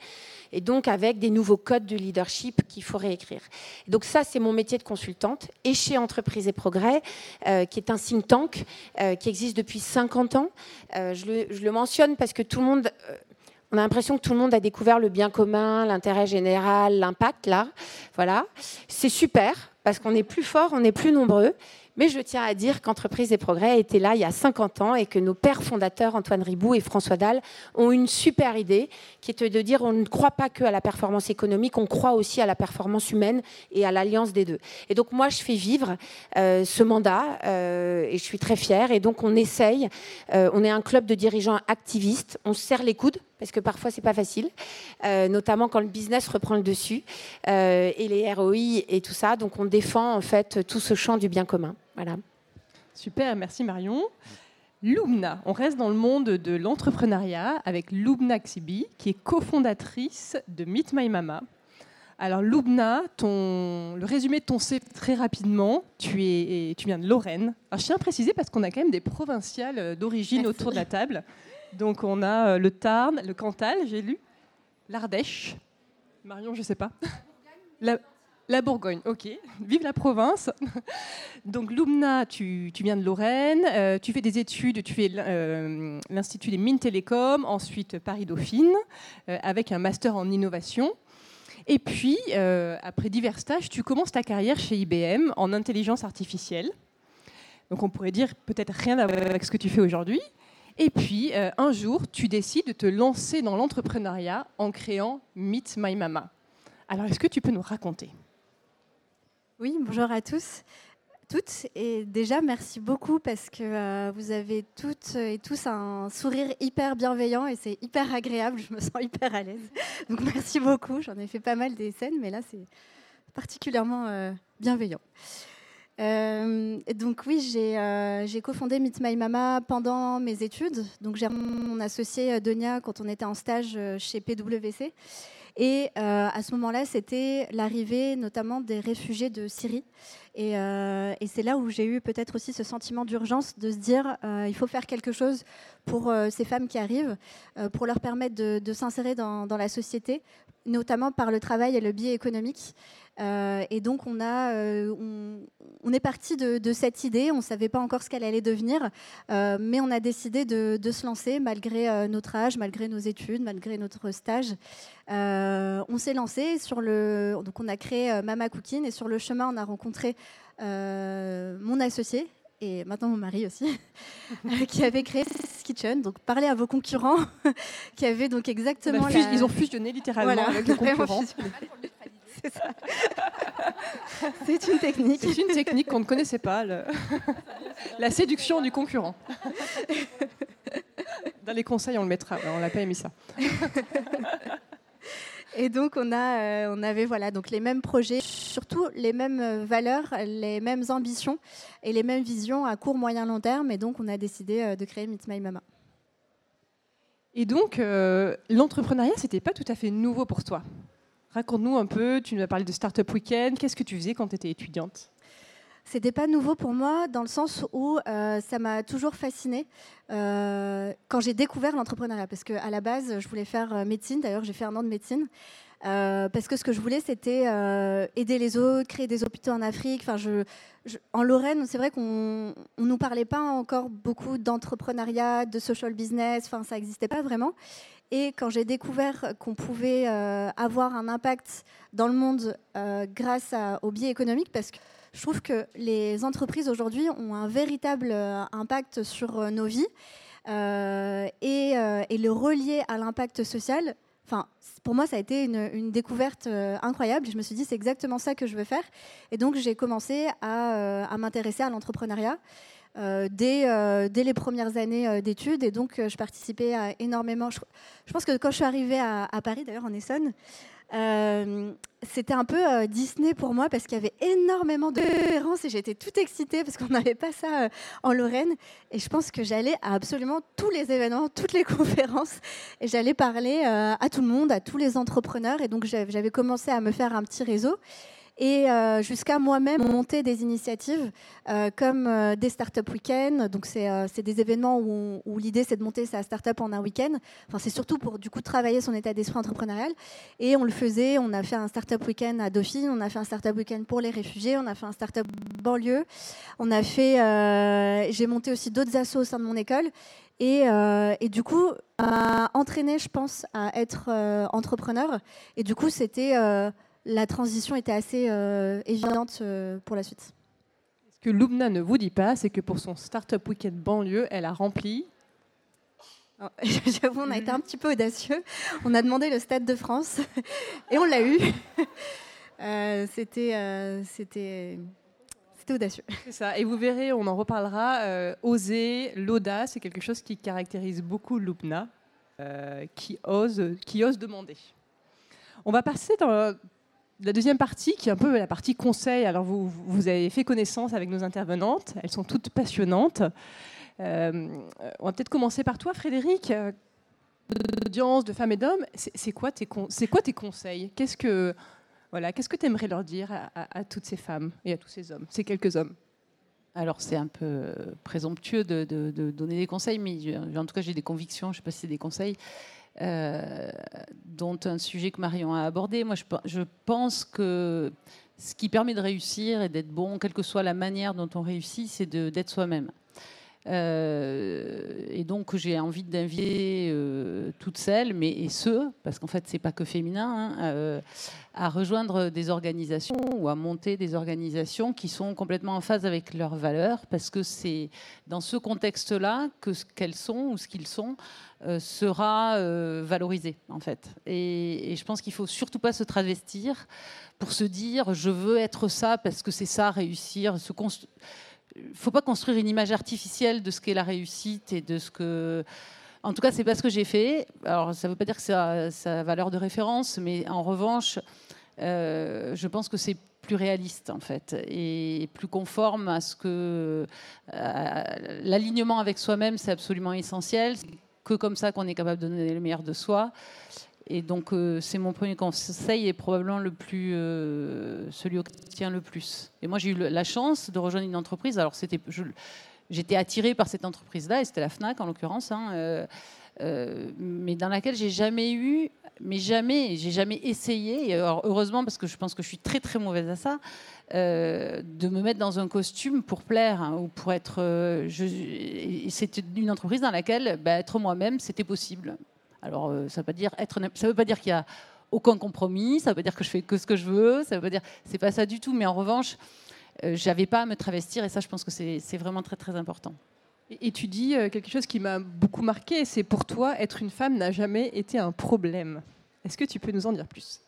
et donc avec des nouveaux codes de leadership qu'il faut réécrire. donc, ça, c'est mon métier de consultante, et chez Entreprise et Progrès, euh, qui est un think tank euh, qui existe depuis 50 ans. je, le, je, le, mentionne parce que tout le monde. on a l'impression que tout le monde a découvert le bien commun, l'intérêt général, l'impact, là. Voilà. C'est super, parce qu'on est plus fort, on est plus nombreux. Mais je tiens à dire qu'Entreprise et Progrès était là il y a 50 ans et que nos pères fondateurs, Antoine Ribou et François Dalle, ont une super idée qui était de dire on ne croit pas que à la performance économique, on croit aussi à la performance humaine et à l'alliance des deux. Et donc moi, je fais vivre euh, ce mandat euh, et je suis très fière. Et donc on essaye, euh, on est un club de dirigeants activistes, on se serre les coudes parce que parfois c'est pas facile, euh, notamment quand le business reprend le dessus euh, et les ROI et tout ça. Donc on défend en fait tout ce champ du bien commun. Voilà. Super, merci Marion. Loubna, on reste dans le monde de l'entrepreneuriat avec Loubna Xibi, qui est cofondatrice de Meet My Mama. Alors Loubna, ton, le résumé de ton C très rapidement, tu, es, tu viens de Lorraine. Alors, je tiens à préciser parce qu'on a quand même des provinciales d'origine autour de la table. Donc on a euh, le Tarn, le Cantal, j'ai lu, l'Ardèche. Marion, je ne sais pas. La, Bourgogne, ok. Vive la province. Donc Lumna, tu, viens de Lorraine, euh, tu fais des études, tu fais euh, l'Institut des mines télécom, ensuite Paris-Dauphine, avec un master en innovation. Et puis, après divers stages, tu commences ta carrière chez IBM en intelligence artificielle. Donc on pourrait dire peut-être rien à avec ce que tu fais aujourd'hui. Et puis, euh, un jour, tu décides de te lancer dans l'entrepreneuriat en créant Meet My Mama. Alors, est-ce que tu peux nous raconter? Oui, bonjour à tous, toutes. Et déjà, merci beaucoup parce que euh, vous avez toutes et tous un sourire hyper bienveillant et c'est hyper agréable. Je me sens hyper à l'aise. Donc, merci beaucoup. J'en ai fait pas mal des scènes, mais là, c'est particulièrement euh, bienveillant. Euh, donc oui, euh, j'ai cofondé Meet My Mama pendant mes études. Donc j'ai mon associé euh, Donia quand on était en stage chez PwC. Et à ce moment-là, c'était l'arrivée notamment des réfugiés de Syrie. Et, et c'est là où j'ai eu peut-être aussi ce sentiment d'urgence de se dire il faut faire quelque chose pour ces femmes qui arrivent, pour leur permettre de, s'insérer dans, la société, notamment par le travail et le biais économique. Euh, et donc, on, a, euh, on, est parti de, cette idée. On ne savait pas encore ce qu'elle allait devenir, euh, mais on a décidé de, se lancer malgré notre âge, malgré nos études, malgré notre stage. on s'est lancé sur le. Donc, on a créé Mama Cooking et sur le chemin, on a rencontré mon associé et maintenant mon mari aussi, qui avait créé Kitchen. Donc parlez à vos concurrents, qui avaient donc exactement. Ils ont fusionné littéralement avec les concurrents. C'est une technique. C'est une technique qu'on ne connaissait pas, la séduction du concurrent. Dans les conseils, on le mettra, on n'a pas émis ça. Et donc on a, euh, on avait voilà donc les mêmes projets, surtout les mêmes euh, valeurs, les mêmes ambitions et les mêmes visions à court, moyen, long terme. Et donc on a décidé euh, de créer Meet My Mama. Et donc l'entrepreneuriat, c'était pas tout à fait nouveau pour toi? Raconte-nous un peu, tu nous as parlé de Startup Weekend, qu'est-ce que tu faisais quand tu étais étudiante? C'était pas nouveau pour moi dans le sens où euh, ça m'a toujours fasciné euh, quand j'ai découvert l'entrepreneuriat. Parce qu'à la base, je voulais faire euh, médecine. D'ailleurs, j'ai fait un an de médecine. parce que ce que je voulais, c'était aider les autres, créer des hôpitaux en Afrique. En Lorraine, c'est vrai qu'on ne nous parlait pas encore beaucoup d'entrepreneuriat, de social business. Enfin, ça n'existait pas vraiment. Et quand j'ai découvert qu'on pouvait euh, avoir un impact dans le monde euh, grâce au biais économique, parce que je trouve que les entreprises aujourd'hui ont un véritable euh, impact sur nos vies, et, le relier à l'impact social, enfin, pour moi, ça a été une, découverte incroyable. Je me suis dit, c'est exactement ça que je veux faire. Et donc, j'ai commencé à m'intéresser à l'entrepreneuriat. Euh, dès, euh, les premières années euh, d'études. Et donc, je participais à énormément. Je, pense que quand je suis arrivée à, Paris, d'ailleurs en Essonne, c'était un peu Disney pour moi parce qu'il y avait énormément de conférences et j'étais toute excitée parce qu'on n'avait pas ça en Lorraine. Et je pense que j'allais à absolument tous les événements, toutes les conférences et j'allais parler à tout le monde, à tous les entrepreneurs. Et donc j'avais commencé à me faire un petit réseau et euh, jusqu'à moi-même monter des initiatives euh, comme euh, des startup week-ends. Donc, c'est des événements où, où l'idée, c'est de monter sa startup en un week-end. Enfin, c'est surtout pour du coup travailler son état d'esprit entrepreneurial. Et on le faisait. On a fait un startup week-end à Dauphine. On a fait un startup week-end pour les réfugiés. On a fait un startup banlieue. On a fait. J'ai monté aussi d'autres assos au sein de mon école. Et, et, du coup, m'a entraîné, je pense, à être entrepreneur. Et du coup, c'était la transition était assez euh, évidente euh, pour la suite. Ce que Lubna ne vous dit pas, c'est que pour son Startup Weekend banlieue, elle a rempli. J'avoue, on a été un petit peu audacieux. On a demandé le Stade de France et on l'a eu. Euh, c'était, c'était, c'était audacieux. C'est ça. Et vous verrez, on en reparlera. oser, l'audace, c'est quelque chose qui caractérise beaucoup Lubna, qui ose, qui ose demander. On va passer dans, la deuxième partie, qui est un peu la partie conseil. Alors, vous, vous avez fait connaissance avec nos intervenantes. Elles sont toutes passionnantes. Euh, on va peut-être commencer par toi, Frédéric. D'audience, de femmes et d'hommes, c'est quoi, tes conseils? Qu'est-ce que voilà, que tu aimerais leur dire à, toutes ces femmes et à tous ces hommes, ces quelques hommes? Alors c'est un peu présomptueux de, de, donner des conseils, mais en tout cas j'ai des convictions, je ne sais pas si c'est des conseils. Euh, dont un sujet que Marion a abordé. Moi, je, pense que ce qui permet de réussir et d'être bon, quelle que soit la manière dont on réussit, c'est d'être soi-même. Euh, et donc j'ai envie d'inviter euh, toutes celles, mais et ceux, parce qu'en fait c'est pas que féminin, hein, à rejoindre des organisations ou à monter des organisations qui sont complètement en phase avec leurs valeurs, parce que c'est dans ce contexte-là que ce qu'elles sont ou ce qu'ils sont euh, sera euh, valorisé en fait. Et, je pense qu'il faut surtout pas se travestir pour se dire je veux être ça parce que c'est ça réussir. Se ne faut pas construire une image artificielle de ce qu'est la réussite et de ce que. En tout cas, c'est pas ce que j'ai fait. Alors, ça ne veut pas dire que c'est sa valeur de référence, mais en revanche, euh, je pense que c'est plus réaliste en fait et plus conforme à ce que l'alignement avec soi-même, c'est absolument essentiel que comme ça qu'on est capable de donner le meilleur de soi. Et donc, euh, c'est mon premier conseil et probablement euh, celui auquel je tiens le plus. Et moi, j'ai eu la chance de rejoindre une entreprise. Alors, c'était, j'étais attirée par cette entreprise-là, et c'était la Fnac en l'occurrence, hein, euh, mais dans laquelle j'ai jamais eu, mais jamais, j'ai jamais essayé. heureusement, parce que je pense que je suis très très mauvaise à ça, de me mettre dans un costume pour plaire hein, ou pour être. c'était une entreprise dans laquelle bah, être moi-même, c'était possible. Alors, euh, ça ne veut pas dire être, ça veut pas dire qu'il y a aucun compromis, ça veut pas dire que je fais que ce que je veux, ça veut pas dire, c'est pas ça du tout. Mais en revanche, euh, j'avais pas à me travestir et ça, je pense que c'est vraiment très très important. Et tu dis euh, quelque chose qui m'a beaucoup marqué, c'est pour toi, être une femme n'a jamais été un problème. Est-ce que tu peux nous en dire plus?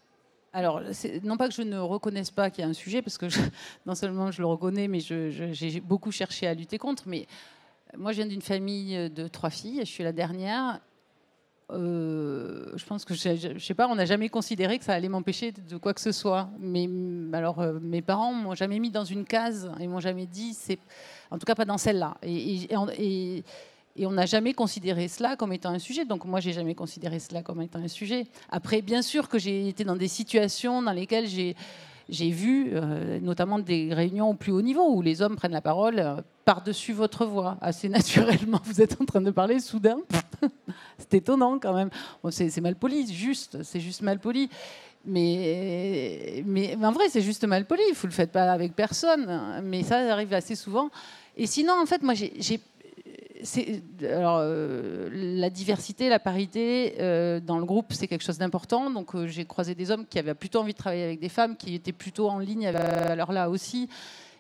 Alors, non pas que je ne reconnaisse pas qu'il y a un sujet, parce que non seulement je le reconnais, mais j'ai beaucoup cherché à lutter contre. Mais moi, je viens d'une famille de trois filles, je suis la dernière, euh, je pense que je, sais pas, on n'a jamais considéré que ça allait m'empêcher de quoi que ce soit. Mais alors, euh, mes parents m'ont jamais mis dans une case et m'ont jamais dit, c'est, en tout cas pas dans celle-là. Et, et, et, on n'a jamais considéré cela comme étant un sujet. Donc moi, j'ai jamais considéré cela comme étant un sujet. Après, bien sûr que j'ai été dans des situations dans lesquelles j'ai j'ai vu euh, notamment des réunions au plus haut niveau où les hommes prennent la parole par-dessus votre voix, assez naturellement. Vous êtes en train de parler soudain. c'est étonnant quand même. c'est mal poli, juste, c'est juste mal poli. Mais, mais, en vrai, c'est juste mal poli. Vous ne le faites pas avec personne. Mais ça arrive assez souvent. Et sinon, en fait, moi, j'ai alors, euh, la diversité, la parité euh, dans le groupe, c'est quelque chose d'important. Donc, euh, j'ai croisé des hommes qui avaient plutôt envie de travailler avec des femmes, qui étaient plutôt en ligne l'heure là aussi.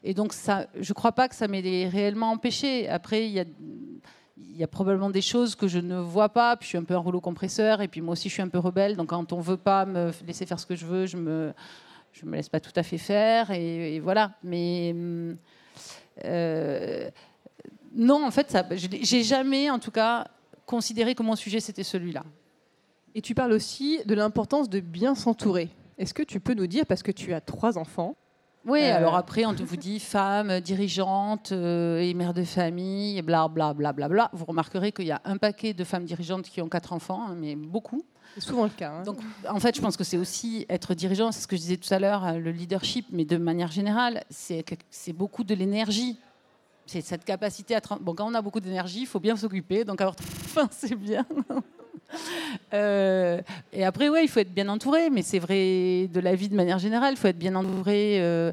Et donc, ça, je ne crois pas que ça m'ait réellement empêché. Après, il y a, probablement des choses que je ne vois pas. Je suis un peu un rouleau compresseur. Et puis moi aussi, je suis un peu rebelle. Donc, quand on ne veut pas me laisser faire ce que je veux, je me, je me laisse pas tout à fait faire. Et, voilà. Mais. Euh, non, en fait, j'ai jamais, en tout cas, considéré que mon sujet c'était celui-là. Et tu parles aussi de l'importance de bien s'entourer. Est-ce que tu peux nous dire, parce que tu as trois enfants, oui, euh, alors après, on vous dit femme, dirigeante euh, et mère de famille, bla bla bla bla bla. Vous remarquerez qu'il y a un paquet de femmes dirigeantes qui ont quatre enfants, hein, mais beaucoup. C'est souvent le cas. Hein. Donc, en fait, je pense que c'est aussi être dirigeant, c'est ce que je disais tout à l'heure, le leadership, mais de manière générale, c'est beaucoup de l'énergie c'est cette capacité à. Bon, quand on a beaucoup d'énergie, il faut bien s'occuper, donc avoir faim, c'est bien. Euh, et après, ouais, il faut être bien entouré, mais c'est vrai de la vie de manière générale, il faut être bien entouré. Euh,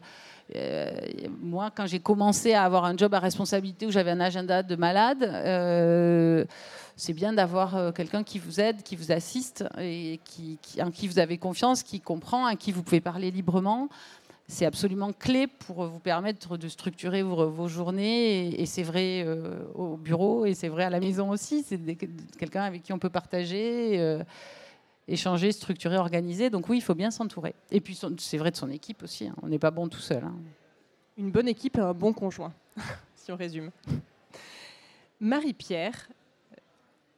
euh, moi, quand j'ai commencé à avoir un job à responsabilité où j'avais un agenda de malade, c'est bien d'avoir quelqu'un qui vous aide, qui vous assiste et qui, en qui vous avez confiance, qui comprend, à qui vous pouvez parler librement c'est absolument clé pour vous permettre de structurer vos, journées. Et, c'est vrai euh, au bureau et c'est vrai à la maison aussi. C'est quelqu'un avec qui on peut partager, euh, échanger, structurer, organiser. Donc oui, il faut bien s'entourer. Et puis c'est vrai de son équipe aussi. Hein. On n'est pas bon tout seul. Hein. Une bonne équipe et un bon conjoint, si on résume. Marie-Pierre,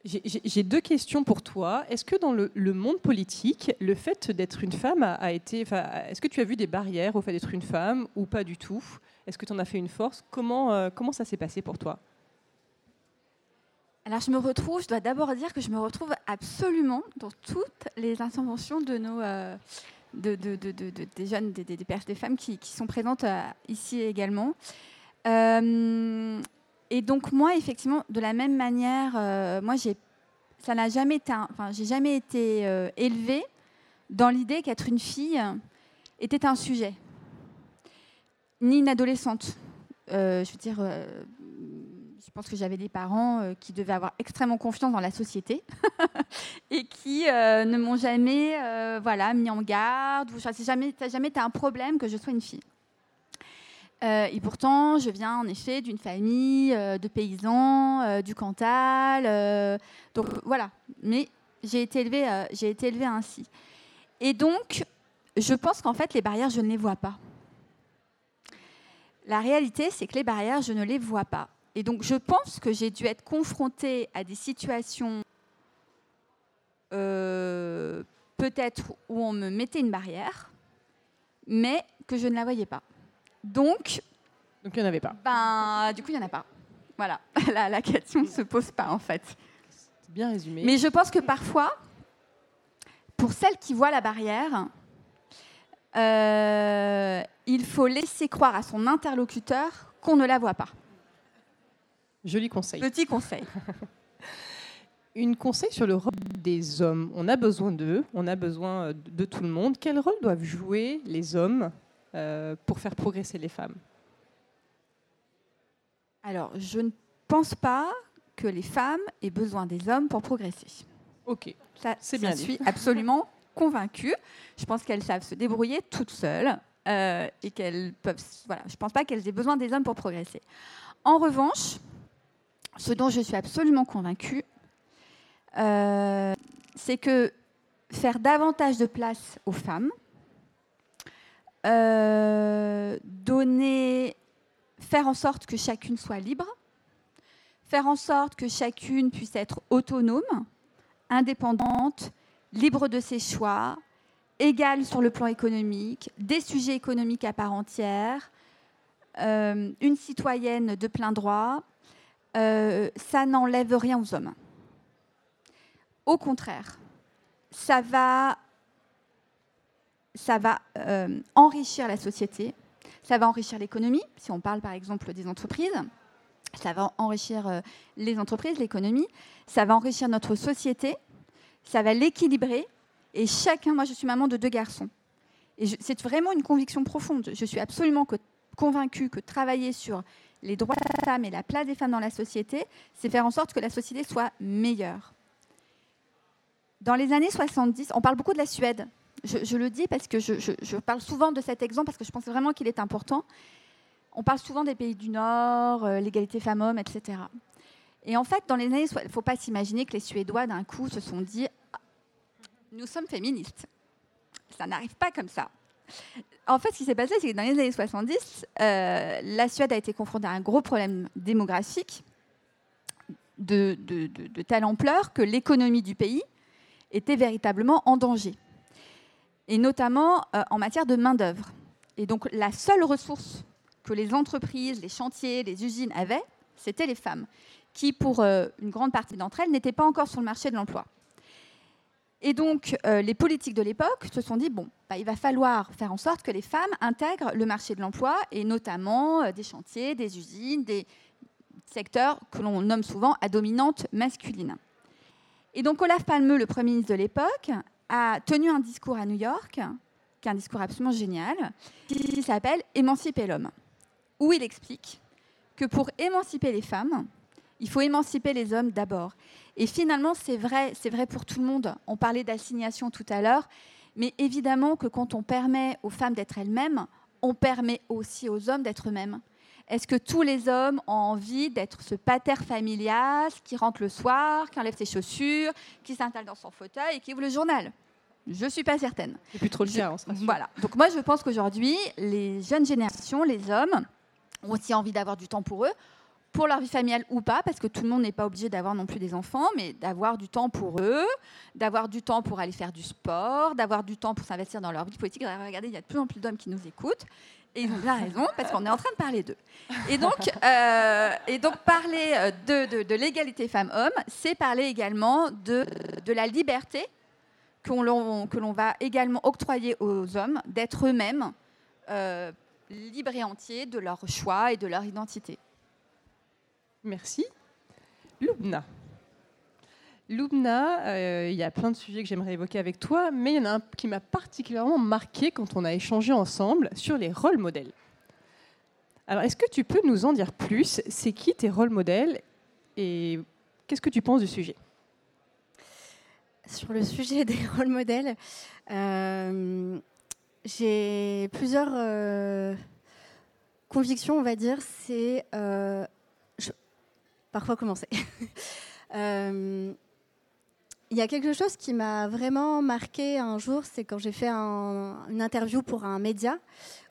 j'ai deux questions pour toi. Est-ce que dans le, monde politique, le fait d'être une femme a, été. Est-ce que tu as vu des barrières au fait d'être une femme ou pas du tout? Est-ce que tu en as fait une force? Comment, euh, comment ça s'est passé pour toi? Alors je me retrouve, je dois d'abord dire que je me retrouve absolument dans toutes les interventions de nos, euh, de, de, de, des jeunes, des, des, des, femmes qui, qui sont présentes euh, ici également. Et donc moi, effectivement, de la même manière, euh, moi, j'ai, ça n'a jamais été, enfin, j'ai jamais été euh, élevée dans l'idée qu'être une fille était un sujet, ni une adolescente. Euh, je veux dire, je pense que j'avais des parents qui devaient avoir extrêmement confiance dans la société et qui ne m'ont jamais, voilà, mis en garde. ça n'a jamais, jamais été un problème que je sois une fille. Euh, et pourtant, je viens en effet d'une famille euh, de paysans euh, du Cantal. donc voilà. Mais j'ai été, élevée, j'ai été élevée ainsi. Et donc, je pense qu'en fait, les barrières, je ne les vois pas. La réalité, c'est que les barrières, je ne les vois pas. Et donc, je pense que j'ai dû être confrontée à des situations peut-être où on me mettait une barrière, mais que je ne la voyais pas. Donc. Donc il n'y en avait pas. Ben, du coup, il n'y en a pas. Voilà. La, la question ne se pose pas, en fait. C'est bien résumé. Mais je pense que parfois, pour celles qui voient la barrière, euh, il faut laisser croire à son interlocuteur qu'on ne la voit pas. Joli conseil. Petit conseil. Une conseil sur le rôle des hommes. On a besoin d'eux, on a besoin de tout le monde. Quel rôle doivent jouer les hommes pour faire progresser les femmes Alors, je ne pense pas que les femmes aient besoin des hommes pour progresser. Ok, Ça, C'est bien dit. suis absolument convaincue. Je pense qu'elles savent se débrouiller toutes seules euh, et qu'elles peuvent. Voilà, je ne pense pas qu'elles aient besoin des hommes pour progresser. En revanche, ce dont je suis absolument convaincue, euh, c'est que faire davantage de place aux femmes, euh, donner, faire en sorte que chacune soit libre, faire en sorte que chacune puisse être autonome, indépendante, libre de ses choix, égale sur le plan économique, des sujets économiques à part entière, euh, une citoyenne de plein droit, euh, ça n'enlève rien aux hommes. Au contraire, ça va, ça va euh, enrichir la société, ça va enrichir l'économie, si on parle par exemple des entreprises, ça va enrichir euh, les entreprises, l'économie, ça va enrichir notre société, ça va l'équilibrer. Et chacun, moi je suis maman de deux garçons. Et c'est vraiment une conviction profonde. Je suis absolument convaincue que travailler sur les droits des femmes et la place des femmes dans la société, c'est faire en sorte que la société soit meilleure. Dans les années 70, on parle beaucoup de la Suède. Je, le dis parce que je, parle souvent de cet exemple parce que je pense vraiment qu'il est important. On parle souvent des pays du Nord, euh, l'égalité femmes-hommes, etc. Et en fait, dans les années, il ne faut pas s'imaginer que les Suédois, d'un coup, se sont dit Ah, Nous sommes féministes. Ça n'arrive pas comme ça. En fait, ce qui s'est passé, c'est que dans les années 70, euh, la Suède a été confrontée à un gros problème démographique de telle ampleur que l'économie du pays était véritablement en danger. Et notamment euh, en matière de main-d'œuvre. Et donc, la seule ressource que les entreprises, les chantiers, les usines avaient, c'était les femmes, qui, pour euh, une grande partie d'entre elles, n'étaient pas encore sur le marché de l'emploi. Et donc, euh, les politiques de l'époque se sont dit, bon, bah, il va falloir faire en sorte que les femmes intègrent le marché de l'emploi, et notamment des chantiers, des usines, des secteurs que l'on nomme souvent à dominante masculine. Et donc, Olaf Palme, le Premier ministre de l'époque, a tenu un discours à New York, qui est un discours absolument génial, qui s'appelle Émanciper l'homme, où il explique que pour émanciper les femmes, il faut émanciper les hommes d'abord. Et finalement, c'est vrai, c'est vrai pour tout le monde. On parlait d'assignation tout à l'heure, mais évidemment que quand on permet aux femmes d'être elles-mêmes, on permet aussi aux hommes d'être eux-mêmes. Est-ce que tous les hommes ont envie d'être ce pater familias qui rentre le soir, qui enlève ses chaussures, qui s'installe dans son fauteuil et qui ouvre le journal? Je ne suis pas certaine. C'est plus trop le cas. Voilà. Donc moi, je pense qu'aujourd'hui, les jeunes générations, les hommes, ont aussi envie d'avoir du temps pour eux, pour leur vie familiale ou pas, parce que tout le monde n'est pas obligé d'avoir non plus des enfants, mais d'avoir du temps pour eux, d'avoir du temps pour aller faire du sport, d'avoir du temps pour s'investir dans leur vie politique. Regardez, il y a de plus en plus d'hommes qui nous écoutent. Et ils ont bien raison, parce qu'on est en train de parler d'eux. Et donc, euh, parler euh, de, l'égalité femmes-hommes, c'est parler également de, la liberté que l'on va également octroyer aux hommes d'être eux-mêmes euh, libres et entiers de leurs choix et de leur identité. Merci. Loubna. Loubna, euh, il y a plein de sujets que j'aimerais évoquer avec toi, mais il y en a un qui m'a particulièrement marqué quand on a échangé ensemble sur les rôles modèles. Alors, est-ce que tu peux nous en dire plus? C'est qui tes rôles modèles? Et qu'est-ce que tu penses du sujet? Sur le sujet des rôles modèles, euh, j'ai plusieurs euh, convictions, on va dire. C'est parfois commencer. Il y a quelque chose qui m'a vraiment marqué un jour, c'est quand j'ai fait un- une interview pour un média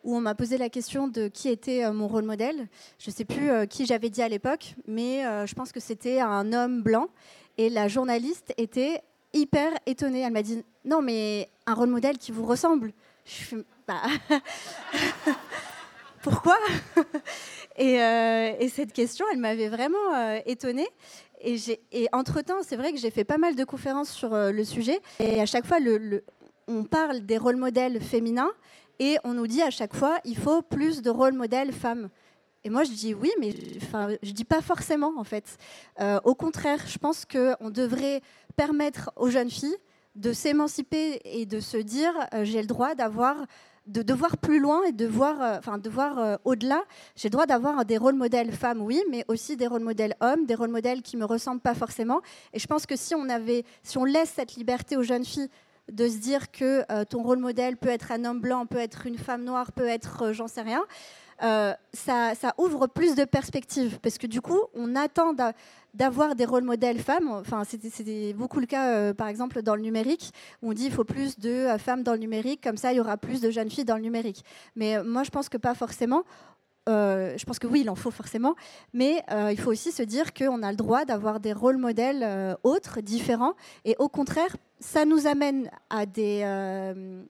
où on m'a posé la question de qui était euh, mon rôle modèle. Je ne sais plus euh, qui j'avais dit à l'époque, mais euh, je pense que c'était un homme blanc. Et la journaliste était hyper étonnée. Elle m'a dit Non, mais un rôle modèle qui vous ressemble. Je fais, Bah, Pourquoi? Et, et cette question, elle m'avait vraiment étonnée. Et, et entre-temps, c'est vrai que j'ai fait pas mal de conférences sur le sujet. Et à chaque fois, on parle des rôles modèles féminins et on nous dit à chaque fois, il faut plus de rôles modèles femmes. Et moi, je dis oui, mais enfin, je dis pas forcément, en fait. Euh, au contraire, je pense qu'on devrait permettre aux jeunes filles de s'émanciper et de se dire euh, j'ai le droit d'avoir de, de, voir plus loin et de voir, euh, enfin, de voir au-delà. J'ai le droit d'avoir des rôles modèles femmes, oui, mais aussi des rôles modèles hommes, des rôles modèles qui me ressemblent pas forcément. Et je pense que si on avait, si on laisse cette liberté aux jeunes filles de se dire que ton rôle modèle peut être un homme blanc, peut être une femme noire, peut être, j'en sais rien, euh, ça, ouvre plus de perspectives parce que du coup, on attend d'avoir des rôles modèles femmes. Enfin, beaucoup le cas, euh, par exemple, dans le numérique, on dit il faut plus de euh, femmes dans le numérique, comme ça, il y aura plus de jeunes filles dans le numérique. Mais moi, je pense que pas forcément. Je pense que oui, il en faut forcément, mais il faut aussi se dire qu'on a le droit d'avoir des rôles modèles autres, différents, et au contraire, ça nous amène à des, euh,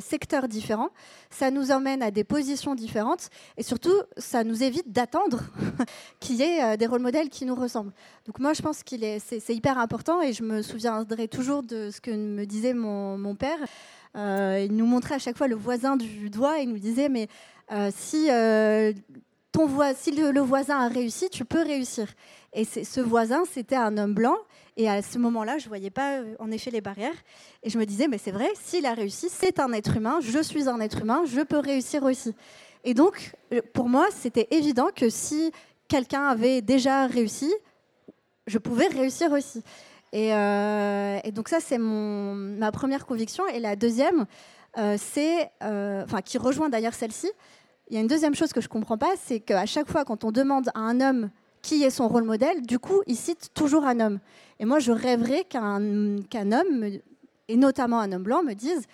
secteurs différents, ça nous emmène à des positions différentes, et surtout, ça nous évite d'attendre qu'il y ait euh, des rôles modèles qui nous ressemblent. Donc moi, je pense qu'il est, c'est, hyper important, et je me souviendrai toujours de ce que me disait mon, père. Euh, il nous montrait à chaque fois le voisin du doigt, et il nous disait, mais si, ton si le, voisin a réussi, tu peux réussir. Et ce voisin, c'était un homme blanc, et à ce moment-là, je ne voyais pas euh, en effet les barrières. Et je me disais, mais c'est vrai, s'il a réussi, c'est un être humain, je suis un être humain, je peux réussir aussi. Et donc, euh, pour moi, c'était évident que si quelqu'un avait déjà réussi, je pouvais réussir aussi. Et, euh, donc ça, c'est ma première conviction. Et la deuxième, c'est, enfin, qui rejoint d'ailleurs celle-ci. Il y a une deuxième chose que je ne comprends pas, c'est qu'à chaque fois, quand on demande à un homme qui est son rôle modèle, du coup, il cite toujours un homme. Et moi, je rêverais qu'un qu'un homme, et notamment un homme blanc, me dise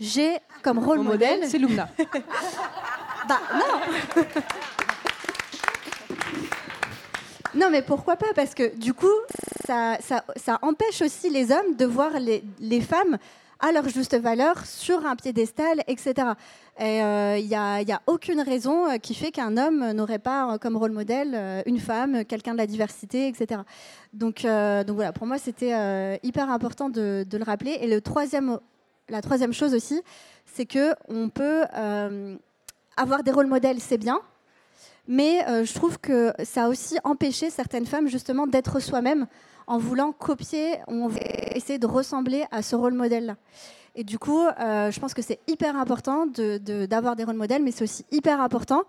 j'ai comme rôle modèle. c'est Lumna. bah non Non, mais pourquoi pas Parce que du coup, ça, ça, ça, empêche aussi les hommes de voir les, les femmes à leur juste valeur sur un piédestal, etc. Et il euh, n'y a, a, aucune raison euh, qui fait qu'un homme n'aurait pas euh, comme rôle modèle une femme, quelqu'un de la diversité, etc. Donc, donc voilà, pour moi, c'était hyper important de, le rappeler. Et le troisième, la troisième chose aussi, c'est que on peut avoir des rôles modèles, c'est bien, mais je trouve que ça a aussi empêché certaines femmes justement d'être soi-même en voulant copier, on va essayer de ressembler à ce rôle modèle-là. Et du coup, euh, je pense que c'est hyper important d'avoir des rôles modèles, mais c'est aussi hyper important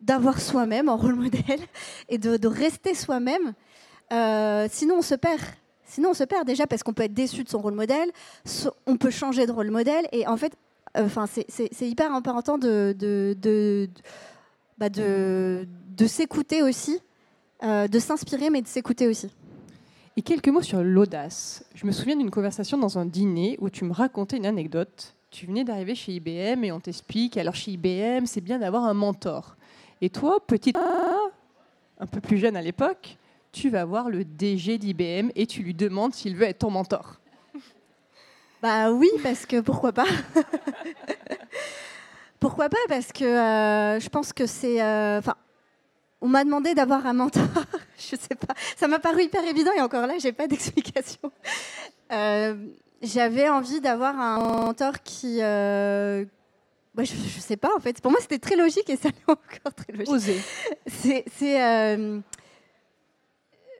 d'avoir soi-même en rôle modèle et de, rester soi-même. Euh, sinon, on se perd. Sinon, on se perd déjà parce qu'on peut être déçu de son rôle modèle, on peut changer de rôle modèle. Et en fait, euh, c'est hyper important de, bah, de s'écouter aussi, de s'inspirer, mais de s'écouter aussi. Et quelques mots sur l'audace. Je me souviens d'une conversation dans un dîner où tu me racontais une anecdote. Tu venais d'arriver chez IBM et on t'explique, alors chez IBM, c'est bien d'avoir un mentor. Et toi, petit, un peu plus jeune à l'époque, tu vas voir le DG d'IBM et tu lui demandes s'il veut être ton mentor. Bah oui, parce que pourquoi pas? Pourquoi pas? Parce que euh, je pense que c'est... Euh, on m'a demandé d'avoir un mentor. je sais pas. Ça m'a paru hyper évident et encore là, j'ai pas d'explication. Euh, j'avais envie d'avoir un mentor qui. Euh, je, ne sais pas en fait. Pour moi, c'était très logique et ça l'est encore très logique. Oser. C'est. Euh,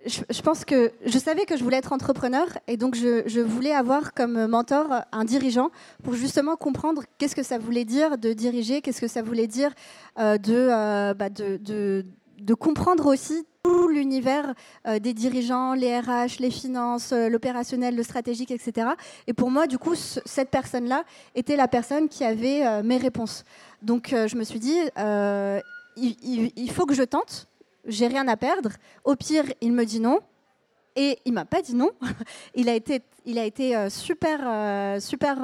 je, pense que je savais que je voulais être entrepreneur et donc je, voulais avoir comme mentor un dirigeant pour justement comprendre qu'est-ce que ça voulait dire de diriger, qu'est-ce que ça voulait dire de, bah, de, de comprendre aussi tout l'univers euh, des dirigeants, les RH, les finances, euh, l'opérationnel, le stratégique, etc. Et pour moi, du coup, cette personne-là était la personne qui avait euh, mes réponses. Donc je me suis dit, il, faut que je tente, j'ai rien à perdre. Au pire, il me dit non. Et il m'a pas dit non. il a été, il a été super, super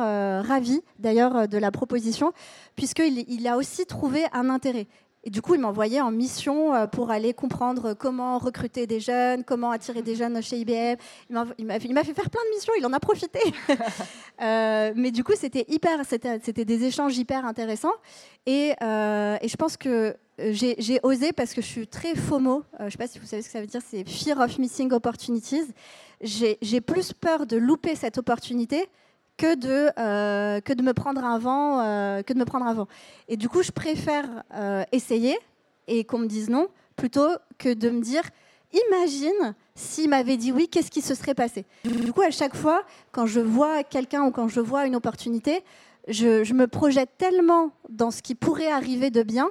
ravi d'ailleurs de la proposition, puisqu'il il a aussi trouvé un intérêt. Et du coup, il m'envoyait en mission euh, pour aller comprendre comment recruter des jeunes, comment attirer des jeunes chez IBM. Il m'a fait faire plein de missions, il en a profité. Euh, mais du coup, c'était hyper, c'était des échanges hyper intéressants. Et, euh, et je pense que j'ai osé parce que je suis très FOMO. je ne sais pas si vous savez ce que ça veut dire, c'est Fear of Missing Opportunities. J'ai plus peur de louper cette opportunité que de, euh, que de me prendre un vent, euh, que de me prendre un vent. Et du coup, je préfère euh, essayer et qu'on me dise non, plutôt que de me dire, imagine s'il m'avait dit oui, qu'est-ce qui se serait passé? Du coup, à chaque fois, quand je vois quelqu'un ou quand je vois une opportunité, je, je, me projette tellement dans ce qui pourrait arriver de bien,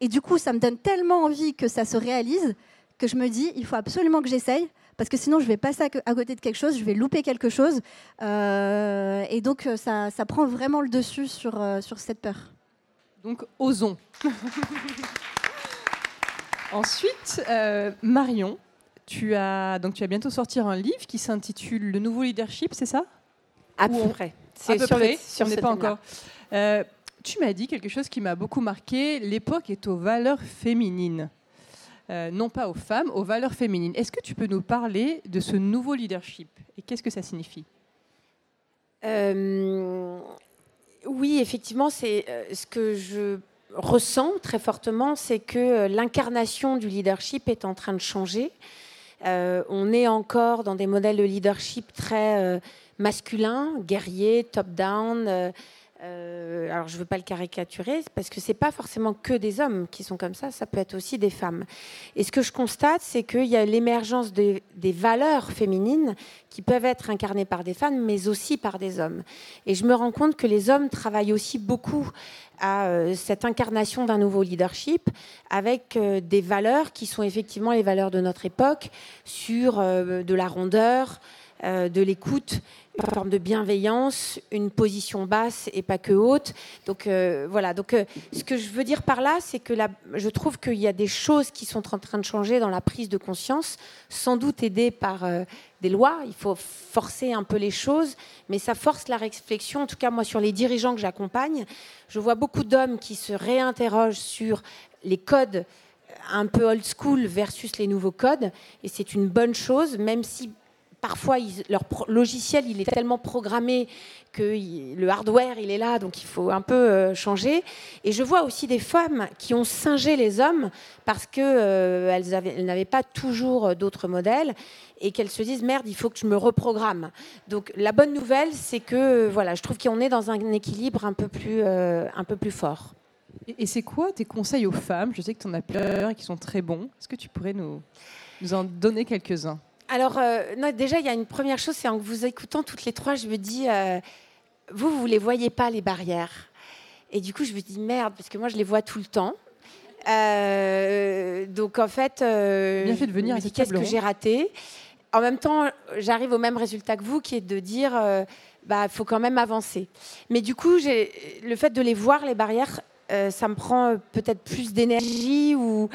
et du coup, ça me donne tellement envie que ça se réalise, que je me dis, il faut absolument que j'essaye, parce que sinon je vais passer à côté de quelque chose, je vais louper quelque chose. Euh, et donc euh, ça, ça, prend vraiment le dessus sur, euh, sur cette peur. Donc osons. Ensuite, Marion, tu as, donc, tu vas bientôt sortir un livre qui s'intitule Le nouveau leadership, c'est ça? À peu près. C'est sur près, on n'est pas encore. tu m'as dit quelque chose qui m'a beaucoup marqué, l'époque est aux valeurs féminines. Euh, non pas aux femmes, aux valeurs féminines. Est-ce que tu peux nous parler de ce nouveau leadership et qu'est-ce que ça signifie? Euh, Oui, effectivement, c'est euh, ce que je ressens très fortement, c'est que l'incarnation du leadership est en train de changer. on est encore dans des modèles de leadership très masculins, guerriers, top-down euh, alors je ne veux pas le caricaturer, parce que ce n'est pas forcément que des hommes qui sont comme ça, ça peut être aussi des femmes. Et ce que je constate, c'est qu'il y a l'émergence des valeurs féminines qui peuvent être incarnées par des femmes, mais aussi par des hommes. Et je me rends compte que les hommes travaillent aussi beaucoup à euh, cette incarnation d'un nouveau leadership avec euh, des valeurs qui sont effectivement les valeurs de notre époque, sur de la rondeur, de l'écoute une forme de bienveillance, une position basse et pas que haute. Donc euh, voilà. Donc euh, ce que je veux dire par là, c'est que je trouve qu'il y a des choses qui sont en train de changer dans la prise de conscience, sans doute aidées par euh, des lois. Il faut forcer un peu les choses, mais ça force la réflexion. En tout cas, moi, sur les dirigeants que j'accompagne, je vois beaucoup d'hommes qui se réinterrogent sur les codes un peu old school versus les nouveaux codes, et c'est une bonne chose, même si parfois, leur logiciel, il est tellement programmé que le hardware, il est là, donc il faut un peu euh, changer. Et je vois aussi des femmes qui ont singé les hommes parce qu'elles euh, n'avaient pas toujours euh, d'autres modèles et qu'elles se disent merde, il faut que je me reprogramme. Donc la bonne nouvelle, c'est que voilà, je trouve qu'on est dans un équilibre un peu plus, fort. Et, c'est quoi tes conseils aux femmes? Je sais que tu en as plein qui sont très bons. Est-ce que tu pourrais nous en donner quelques-uns? Alors, euh, déjà, il y a une première chose, c'est en vous écoutant toutes les trois, je me dis, euh, vous, vous ne les voyez pas, les barrières. Et du coup, je me dis, merde, parce que moi, je les vois tout le temps. Euh, donc, en fait, Bien fait de venir qu'est-ce que j'ai raté? En même temps, j'arrive au même résultat que vous, qui est de dire, bah, faut quand même avancer. Mais du coup, le fait de les voir, les barrières, ça me prend peut-être plus d'énergie ou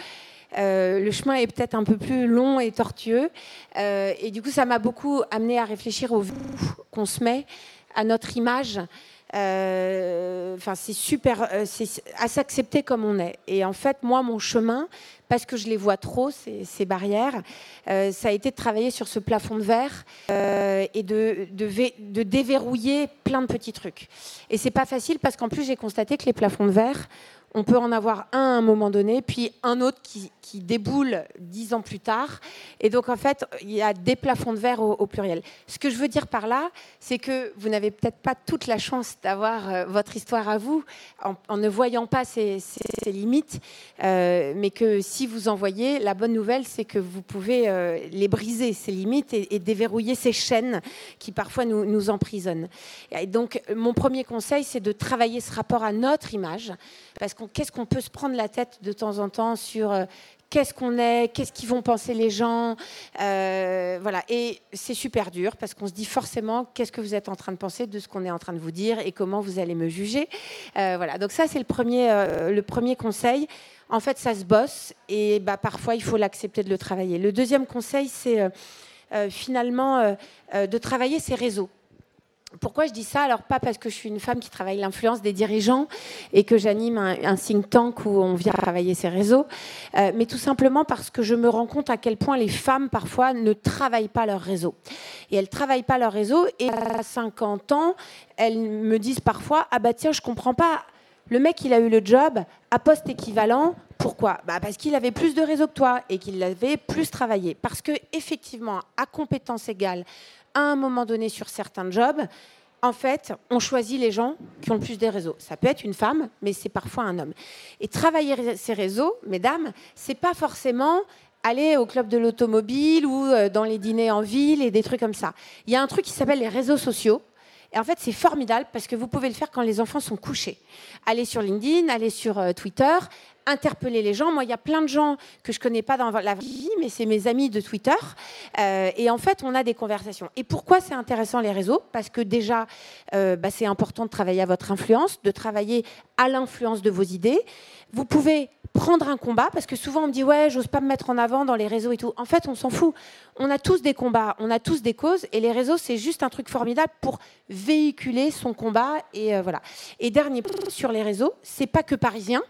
euh, le chemin est peut-être un peu plus long et tortueux. Euh, et du coup, ça m'a beaucoup amené à réfléchir au qu'on se met à notre image. Euh, enfin, c'est super, c'est à s'accepter comme on est. Et en fait, moi, mon chemin, parce que je les vois trop, ces, barrières, ça a été de travailler sur ce plafond de verre et de, de, déverrouiller plein de petits trucs. Et c'est pas facile parce qu'en plus, j'ai constaté que les plafonds de verre, on peut en avoir un à un moment donné, puis un autre qui, déboule dix ans plus tard. Et donc, en fait, il y a des plafonds de verre au, pluriel. Ce que je veux dire par là, c'est que vous n'avez peut-être pas toute la chance d'avoir euh, votre histoire à vous en, ne voyant pas ses, limites, euh, mais que si vous en voyez, la bonne nouvelle, c'est que vous pouvez euh, les briser, ces limites, et, déverrouiller ces chaînes qui parfois nous, nous emprisonnent. Et donc, mon premier conseil, c'est de travailler ce rapport à notre image, parce que qu'est-ce qu'on peut se prendre la tête de temps en temps sur euh, qu'est-ce qu'on est, qu'est-ce qu'ils vont penser les gens. Euh, voilà. Et c'est super dur parce qu'on se dit forcément qu'est-ce que vous êtes en train de penser de ce qu'on est en train de vous dire et comment vous allez me juger. Euh, voilà. Donc ça, c'est le premier, le premier conseil. En fait, ça se bosse et bah, parfois, il faut l'accepter de le travailler. Le deuxième conseil, c'est finalement de travailler ses réseaux. Pourquoi je dis ça? Alors pas parce que je suis une femme qui travaille l'influence des dirigeants et que j'anime un, think tank où on vient travailler ces réseaux, euh, mais tout simplement parce que je me rends compte à quel point les femmes parfois ne travaillent pas leur réseau. Et elles travaillent pas leur réseau et à 50 ans, elles me disent parfois ah bah tiens je comprends pas. Le mec, il a eu le job à poste équivalent. Pourquoi? Bah Parce qu'il avait plus de réseau que toi et qu'il l'avait plus travaillé. Parce que effectivement, à compétence égale, à un moment donné sur certains jobs, en fait, on choisit les gens qui ont le plus des réseaux. Ça peut être une femme, mais c'est parfois un homme. Et travailler ces réseaux, mesdames, c'est pas forcément aller au club de l'automobile ou euh, dans les dîners en ville et des trucs comme ça. Il y a un truc qui s'appelle les réseaux sociaux. Et en fait, c'est formidable parce que vous pouvez le faire quand les enfants sont couchés. Aller sur LinkedIn, aller sur euh, Twitter, interpeller les gens. Moi, il y a plein de gens que je connais pas dans la vie, mais c'est mes amis de Twitter. Euh, et en fait, on a des conversations. Et pourquoi c'est intéressant les réseaux? Parce que déjà, euh, bah, c'est important de travailler à votre influence, de travailler à l'influence de vos idées. Vous pouvez prendre un combat, parce que souvent on me dit ouais, j'ose pas me mettre en avant dans les réseaux et tout. En fait, on s'en fout. On a tous des combats, on a tous des causes, et les réseaux c'est juste un truc formidable pour véhiculer son combat et euh, voilà. Et dernier sur les réseaux, c'est pas que parisien.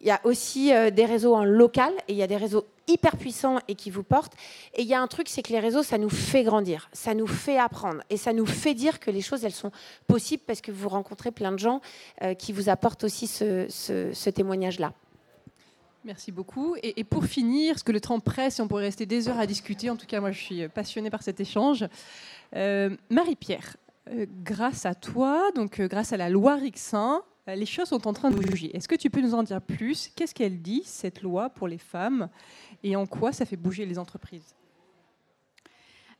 Il y a aussi euh, des réseaux en local et il y a des réseaux hyper puissants et qui vous portent. Et il y a un truc, c'est que les réseaux, ça nous fait grandir, ça nous fait apprendre et ça nous fait dire que les choses, elles sont possibles parce que vous rencontrez plein de gens euh, qui vous apportent aussi ce, témoignage-là. Merci beaucoup. Et, pour finir, parce que le temps presse et on pourrait rester des heures à discuter, en tout cas moi je suis passionnée par cet échange. Euh, Marie-Pierre, grâce à toi, donc grâce à la loi euh, les choses sont en train de bouger. Est-ce que tu peux nous en dire plus? Qu'est-ce qu'elle dit, cette loi pour les femmes, et en quoi ça fait bouger les entreprises?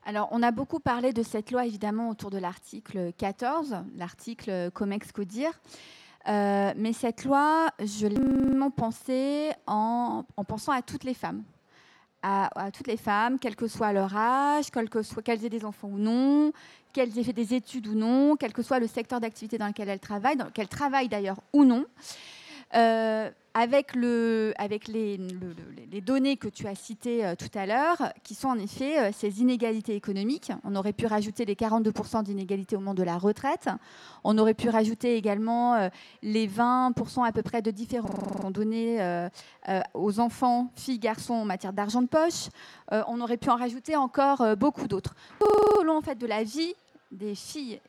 Alors, on a beaucoup parlé de cette loi, évidemment, autour de l'article 14, l'article Comex-Codir. Euh, mais cette loi, je l'ai vraiment pensée en, pensant à toutes les femmes. À, toutes les femmes, quel que soit leur âge, qu'elles aient des enfants ou non, qu'elles aient fait des études ou non, quel que soit le secteur d'activité dans lequel elles travaillent, dans lequel travaillent d'ailleurs ou non. Euh, avec, le, avec les, données que tu as citées euh, tout à l'heure, qui sont en effet euh, ces inégalités économiques. On aurait pu rajouter les 42% d'inégalités au moment de la retraite. On aurait pu rajouter également les 20% à peu près de différents données aux enfants, filles, garçons en matière d'argent de poche. on aurait pu en rajouter encore beaucoup d'autres. Tout au long de la vie des filles,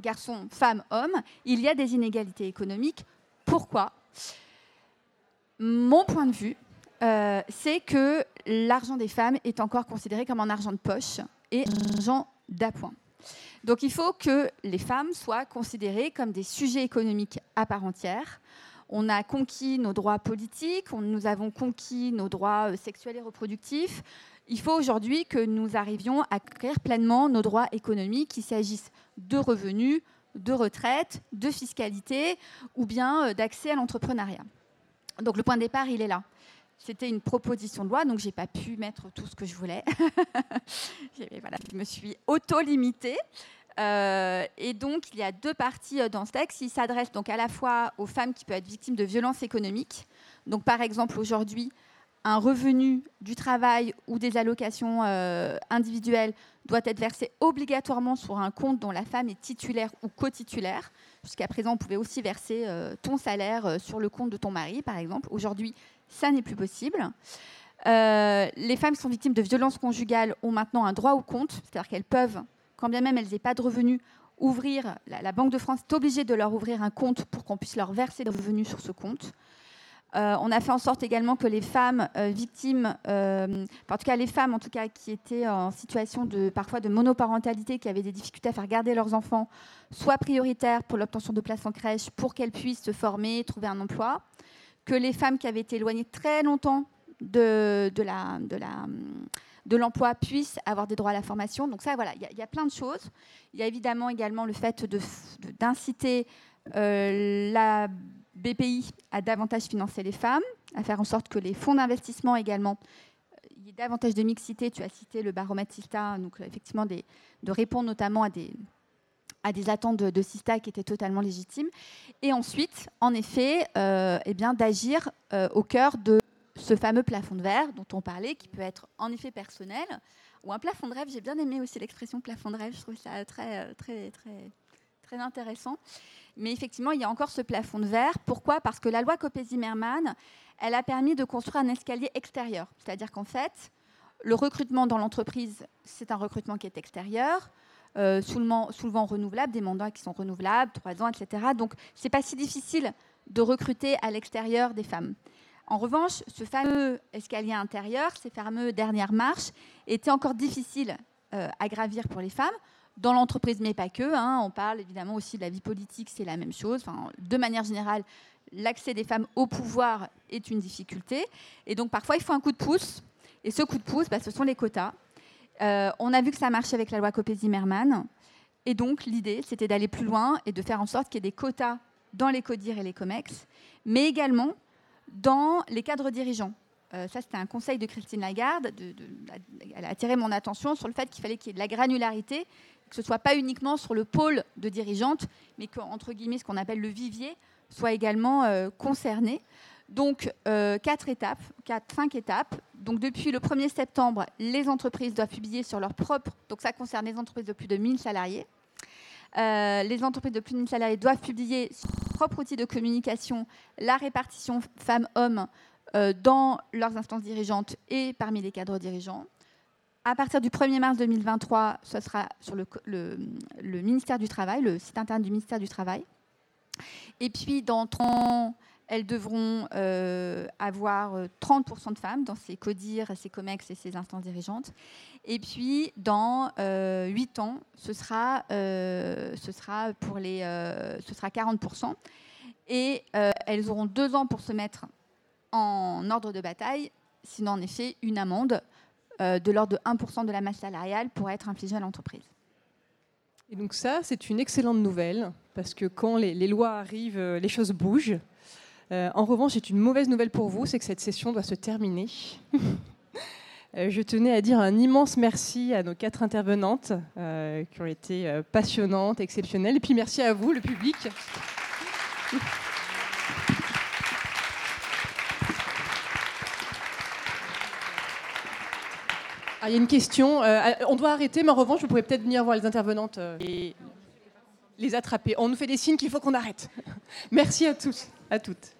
garçons, femmes, hommes, il y a des inégalités économiques. Pourquoi? Mon point de vue, euh, c'est que l'argent des femmes est encore considéré comme un argent de poche et un argent d'appoint. Donc il faut que les femmes soient considérées comme des sujets économiques à part entière. On a conquis nos droits politiques, nous avons conquis nos droits euh, sexuels et reproductifs, il faut aujourd'hui que nous arrivions à créer pleinement nos droits économiques, qu'il s'agisse de revenus, de retraite, de fiscalité ou bien euh, d'accès à l'entrepreneuriat. Donc le point de départ, il est là. C'était une proposition de loi, donc je n'ai pas pu mettre tout ce que je voulais. je me suis auto-limitée. Euh, et donc, il y a deux parties euh, dans ce texte. Il s'adresse donc à la fois aux femmes qui peuvent être victimes de violences économiques. Donc, par exemple, aujourd'hui, un revenu du travail ou des allocations euh, individuelles doit être versé obligatoirement sur un compte dont la femme est titulaire ou co-titulaire. Jusqu'à présent, on pouvait aussi verser euh, ton salaire euh, sur le compte de ton mari, par exemple. Aujourd'hui, ça n'est plus possible. les femmes qui sont victimes de violences conjugales ont maintenant un droit au compte, c'est-à-dire qu'elles peuvent, quand bien même elles n'aient pas de revenus, ouvrir, la Banque de France est obligée de leur ouvrir un compte pour qu'on puisse leur verser des revenus sur ce compte. Euh, on a fait en sorte également que les femmes euh, victimes, euh, en tout cas les femmes en tout cas qui étaient en situation de parfois de monoparentalité, qui avaient des difficultés à faire garder leurs enfants, soient prioritaires pour l'obtention de places en crèche pour qu'elles puissent se former, trouver un emploi. Que les femmes qui avaient été éloignées très longtemps de, l'emploi puissent avoir des droits à la formation. Donc ça, voilà, il y, a plein de choses. Il y a évidemment également le fait d'inciter la BPI a davantage financé les femmes, à faire en sorte que les fonds d'investissement également, euh, il y ait davantage de mixité. Tu as cité le baromètre Sista, donc euh, effectivement de répondre notamment à des, à des attentes de, Sista qui étaient totalement légitimes. Et ensuite, en effet, euh, eh bien, d'agir au cœur de ce fameux plafond de verre dont on parlait, qui peut être en effet personnel, ou un plafond de rêve. J'ai bien aimé aussi l'expression plafond de rêve, je trouve ça très, très, très très intéressant. Mais effectivement, il y a encore ce plafond de verre. Pourquoi? Parce que la loi Copé-Zimmermann, elle a permis de construire un escalier extérieur. C'est-à-dire qu'en fait, le recrutement dans l'entreprise, c'est un recrutement qui est extérieur, euh, souvent, souvent, renouvelable, des mandats qui sont renouvelables, trois ans, etc. Donc, ce n'est pas si difficile de recruter à l'extérieur des femmes. En revanche, ce fameux escalier intérieur, ces fameux dernières marches, étaient encore difficiles euh, à gravir pour les femmes. Dans l'entreprise, mais pas que. Hein. on parle évidemment aussi de la vie politique, c'est la même chose. de manière générale, l'accès des femmes au pouvoir est une difficulté. Et donc parfois, il faut un coup de pouce. Et ce coup de pouce, bah, ce sont les quotas. Euh, on a vu que ça marchait avec la loi Copé-Zimmermann. Et donc l'idée, c'était d'aller plus loin et de faire en sorte qu'il y ait des quotas dans les CODIR et les COMEX, mais également dans les cadres dirigeants. Euh, ça, c'était un conseil de Christine Lagarde. elle a attiré mon attention sur le fait qu'il fallait qu'il y ait de la granularité, que ce soit pas uniquement sur le pôle de dirigeante, mais qu'entre guillemets, ce qu'on appelle le vivier soit également euh, concerné. Donc, euh, quatre étapes, quatre, cinq étapes. Donc, depuis le 1er septembre, les entreprises doivent publier sur leur propre. Donc, ça concerne les entreprises de plus de 1000 salariés. les entreprises de plus de 1000 salariés doivent publier sur leur propre outil de communication la répartition femmes-hommes dans leurs instances dirigeantes et parmi les cadres dirigeants. À partir du 1er mars 2023, ce sera sur le, ministère du Travail, le site internet du ministère du Travail. Et puis, dans 30 ans, elles devront euh, avoir 30% de femmes dans ces CODIR, ces COMEX et ces instances dirigeantes. Et puis, dans 8 euh, ans, ce sera, pour les, ce sera 40%. Et elles auront deux ans pour se mettre en ordre de bataille, sinon en effet une amende euh, de l'ordre de 1% de la masse salariale pourrait être infligée à l'entreprise. Et donc ça, c'est une excellente nouvelle, parce que quand les, lois arrivent, euh, les choses bougent. Euh, en revanche, c'est une mauvaise nouvelle pour vous, c'est que cette session doit se terminer. je tenais à dire un immense merci à nos quatre intervenantes, qui ont été passionnantes, exceptionnelles, et puis merci à vous, le public. Ah, il y a une question. Euh, ah, on doit arrêter, mais en revanche, vous pouvez peut-être venir voir les intervenantes euh, et les attraper. On nous fait des signes qu'il faut qu'on arrête. Merci à tous, à toutes.